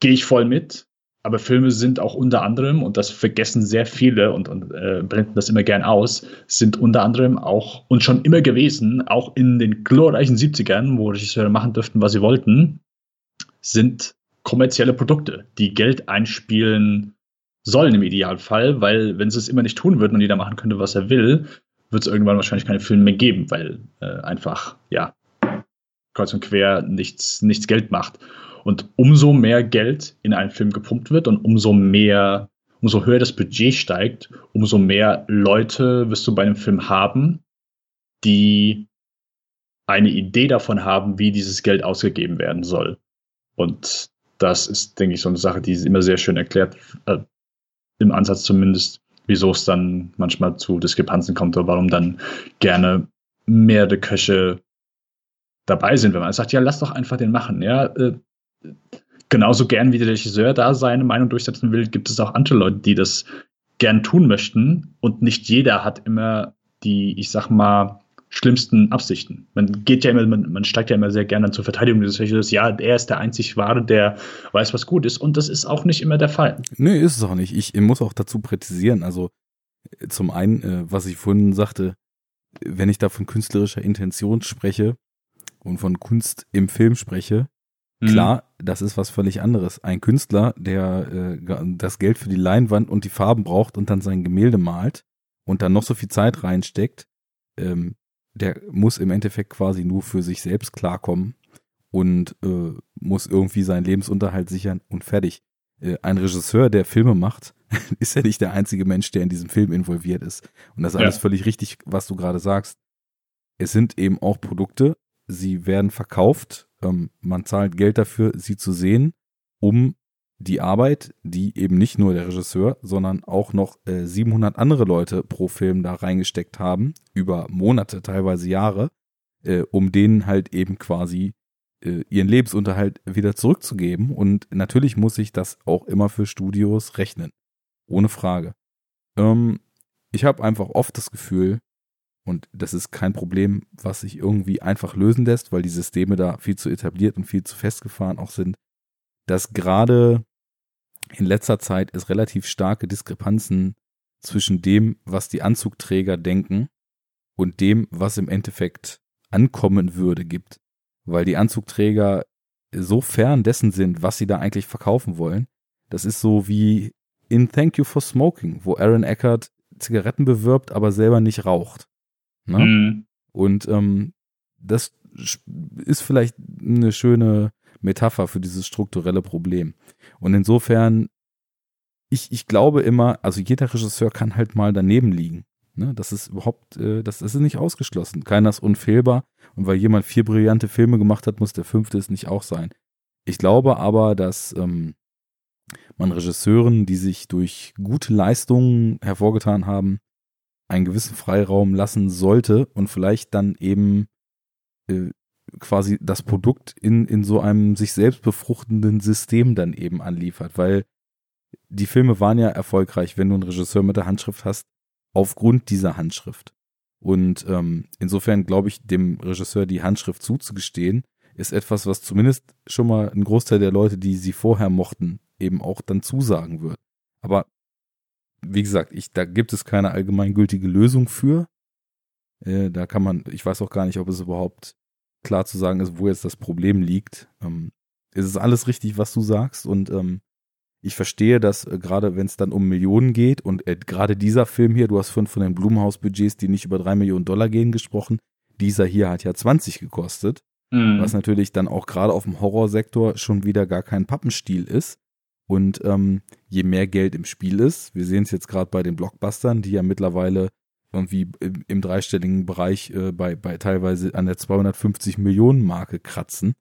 Gehe ich voll mit. Aber Filme sind auch unter anderem, und das vergessen sehr viele und, und äh, blenden das immer gern aus, sind unter anderem auch und schon immer gewesen, auch in den glorreichen 70ern, wo Regisseure machen dürften, was sie wollten, sind kommerzielle Produkte, die Geld einspielen sollen im Idealfall, weil wenn sie es immer nicht tun würden und jeder machen könnte, was er will, wird es irgendwann wahrscheinlich keine Filme mehr geben, weil äh, einfach, ja, kreuz und quer nichts, nichts Geld macht. Und umso mehr Geld in einen Film gepumpt wird und umso mehr, umso höher das Budget steigt, umso mehr Leute wirst du bei einem Film haben, die eine Idee davon haben, wie dieses Geld ausgegeben werden soll. Und das ist, denke ich, so eine Sache, die immer sehr schön erklärt, äh, im Ansatz zumindest, wieso es dann manchmal zu Diskrepanzen kommt oder warum dann gerne mehrere Köche dabei sind, wenn man sagt, ja, lass doch einfach den machen. Ja, äh, genauso gern wie der Regisseur da seine Meinung durchsetzen will, gibt es auch andere Leute, die das gern tun möchten und nicht jeder hat immer die, ich sag mal, schlimmsten Absichten. Man geht ja immer, man, man steigt ja immer sehr gerne zur Verteidigung des Regisseurs. Ja, er ist der einzig Wahre, der weiß, was gut ist. Und das ist auch nicht immer der Fall. Nee, ist es auch nicht. Ich, ich muss auch dazu präzisieren. Also zum einen, äh, was ich vorhin sagte, wenn ich da von künstlerischer Intention spreche und von Kunst im Film spreche, mhm. klar, das ist was völlig anderes. Ein Künstler, der äh, das Geld für die Leinwand und die Farben braucht und dann sein Gemälde malt und dann noch so viel Zeit reinsteckt, ähm, der muss im Endeffekt quasi nur für sich selbst klarkommen und äh, muss irgendwie seinen Lebensunterhalt sichern und fertig. Äh, ein Regisseur, der Filme macht, ist ja nicht der einzige Mensch, der in diesem Film involviert ist. Und das ist alles ja. völlig richtig, was du gerade sagst. Es sind eben auch Produkte, sie werden verkauft, ähm, man zahlt Geld dafür, sie zu sehen, um die Arbeit, die eben nicht nur der Regisseur, sondern auch noch äh, 700 andere Leute pro Film da reingesteckt haben, über Monate, teilweise Jahre, äh, um denen halt eben quasi äh, ihren Lebensunterhalt wieder zurückzugeben. Und natürlich muss ich das auch immer für Studios rechnen. Ohne Frage. Ähm, ich habe einfach oft das Gefühl, und das ist kein Problem, was sich irgendwie einfach lösen lässt, weil die Systeme da viel zu etabliert und viel zu festgefahren auch sind, dass gerade in letzter Zeit es relativ starke Diskrepanzen zwischen dem, was die Anzugträger denken und dem, was im Endeffekt ankommen würde, gibt. Weil die Anzugträger so fern dessen sind, was sie da eigentlich verkaufen wollen. Das ist so wie in Thank You for Smoking, wo Aaron Eckert Zigaretten bewirbt, aber selber nicht raucht. Ne? Mhm. Und ähm, das ist vielleicht eine schöne Metapher für dieses strukturelle Problem. Und insofern, ich, ich glaube immer, also jeder Regisseur kann halt mal daneben liegen. Ne? Das ist überhaupt, äh, das, das ist nicht ausgeschlossen. Keiner ist unfehlbar. Und weil jemand vier brillante Filme gemacht hat, muss der fünfte es nicht auch sein. Ich glaube aber, dass ähm, man Regisseuren, die sich durch gute Leistungen hervorgetan haben, einen gewissen Freiraum lassen sollte und vielleicht dann eben äh, quasi das Produkt in, in so einem sich selbst befruchtenden System dann eben anliefert, weil die Filme waren ja erfolgreich, wenn du einen Regisseur mit der Handschrift hast, aufgrund dieser Handschrift. Und ähm, insofern glaube ich, dem Regisseur die Handschrift zuzugestehen, ist etwas, was zumindest schon mal ein Großteil der Leute, die sie vorher mochten, eben auch dann zusagen wird. Aber wie gesagt, ich, da gibt es keine allgemeingültige Lösung für. Äh, da kann man, ich weiß auch gar nicht, ob es überhaupt klar zu sagen ist, wo jetzt das Problem liegt. Ähm, es ist alles richtig, was du sagst und ähm, ich verstehe, dass äh, gerade wenn es dann um Millionen geht und äh, gerade dieser Film hier, du hast von, von den Blumhaus-Budgets, die nicht über drei Millionen Dollar gehen, gesprochen. Dieser hier hat ja 20 gekostet, mhm. was natürlich dann auch gerade auf dem Horrorsektor schon wieder gar kein Pappenstiel ist. Und ähm, je mehr Geld im Spiel ist, wir sehen es jetzt gerade bei den Blockbustern, die ja mittlerweile irgendwie im, dreistelligen Bereich äh, bei, bei teilweise an der 250 Millionen Marke kratzen,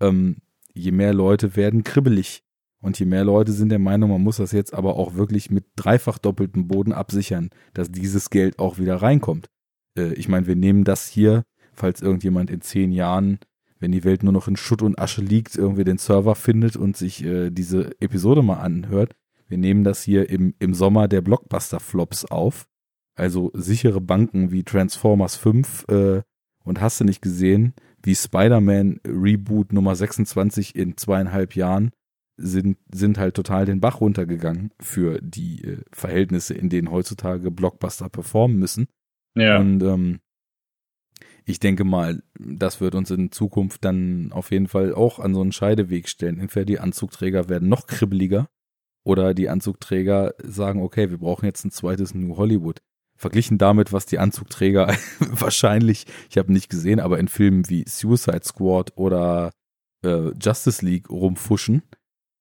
ähm, je mehr Leute werden kribbelig. Und je mehr Leute sind der Meinung, man muss das jetzt aber auch wirklich mit dreifach doppeltem Boden absichern, dass dieses Geld auch wieder reinkommt. Äh, ich meine, wir nehmen das hier, falls irgendjemand in zehn Jahren, wenn die Welt nur noch in Schutt und Asche liegt, irgendwie den Server findet und sich äh, diese Episode mal anhört. Wir nehmen das hier im, im Sommer der Blockbuster-Flops auf also sichere Banken wie Transformers 5 äh, und hast du nicht gesehen, wie Spider-Man Reboot Nummer 26 in zweieinhalb Jahren sind, sind halt total den Bach runtergegangen für die äh, Verhältnisse, in denen heutzutage Blockbuster performen müssen. Ja. Und ähm, ich denke mal, das wird uns in Zukunft dann auf jeden Fall auch an so einen Scheideweg stellen. Entweder die Anzugträger werden noch kribbeliger oder die Anzugträger sagen, okay, wir brauchen jetzt ein zweites New Hollywood verglichen damit, was die Anzugträger wahrscheinlich, ich habe nicht gesehen, aber in Filmen wie Suicide Squad oder äh, Justice League rumfuschen,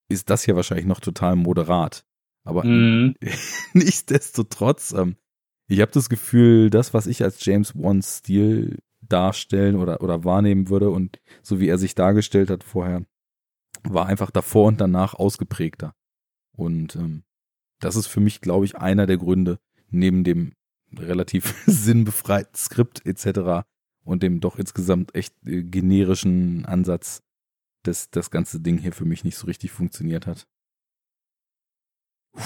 ist das hier wahrscheinlich noch total moderat. Aber mm. nichtsdestotrotz, ähm, ich habe das Gefühl, das, was ich als James Wan's Stil darstellen oder, oder wahrnehmen würde und so wie er sich dargestellt hat vorher, war einfach davor und danach ausgeprägter. Und ähm, das ist für mich, glaube ich, einer der Gründe, neben dem relativ sinnbefreiten Skript etc. und dem doch insgesamt echt äh, generischen Ansatz, dass das ganze Ding hier für mich nicht so richtig funktioniert hat.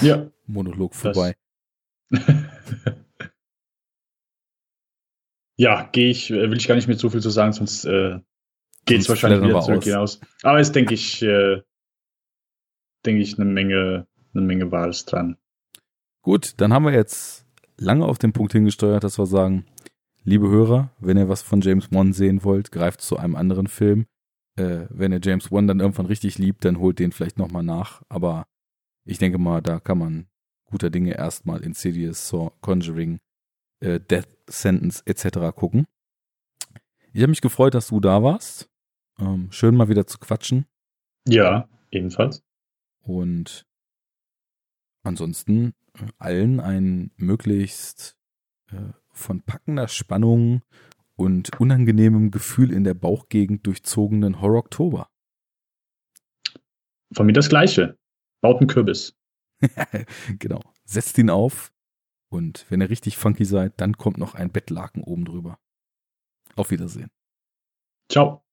Ja. Monolog vorbei. ja, gehe ich, äh, will ich gar nicht mehr so viel zu sagen, sonst äh, geht es wahrscheinlich wieder zurück aus. hinaus. Aber es denke ich, äh, denke ich, eine Menge, eine Menge Wahres dran. Gut, dann haben wir jetzt lange auf den Punkt hingesteuert, dass wir sagen, liebe Hörer, wenn ihr was von James Wan sehen wollt, greift zu einem anderen Film. Äh, wenn ihr James Wan dann irgendwann richtig liebt, dann holt den vielleicht nochmal nach. Aber ich denke mal, da kann man guter Dinge erstmal Insidious, Saw, Conjuring, äh, Death Sentence etc. gucken. Ich habe mich gefreut, dass du da warst. Ähm, schön mal wieder zu quatschen. Ja, ebenfalls. Und ansonsten allen ein möglichst äh, von packender Spannung und unangenehmem Gefühl in der Bauchgegend durchzogenen Horror-Oktober. Von mir das Gleiche. Baut einen Kürbis. genau. Setzt ihn auf und wenn ihr richtig funky seid, dann kommt noch ein Bettlaken oben drüber. Auf Wiedersehen. Ciao.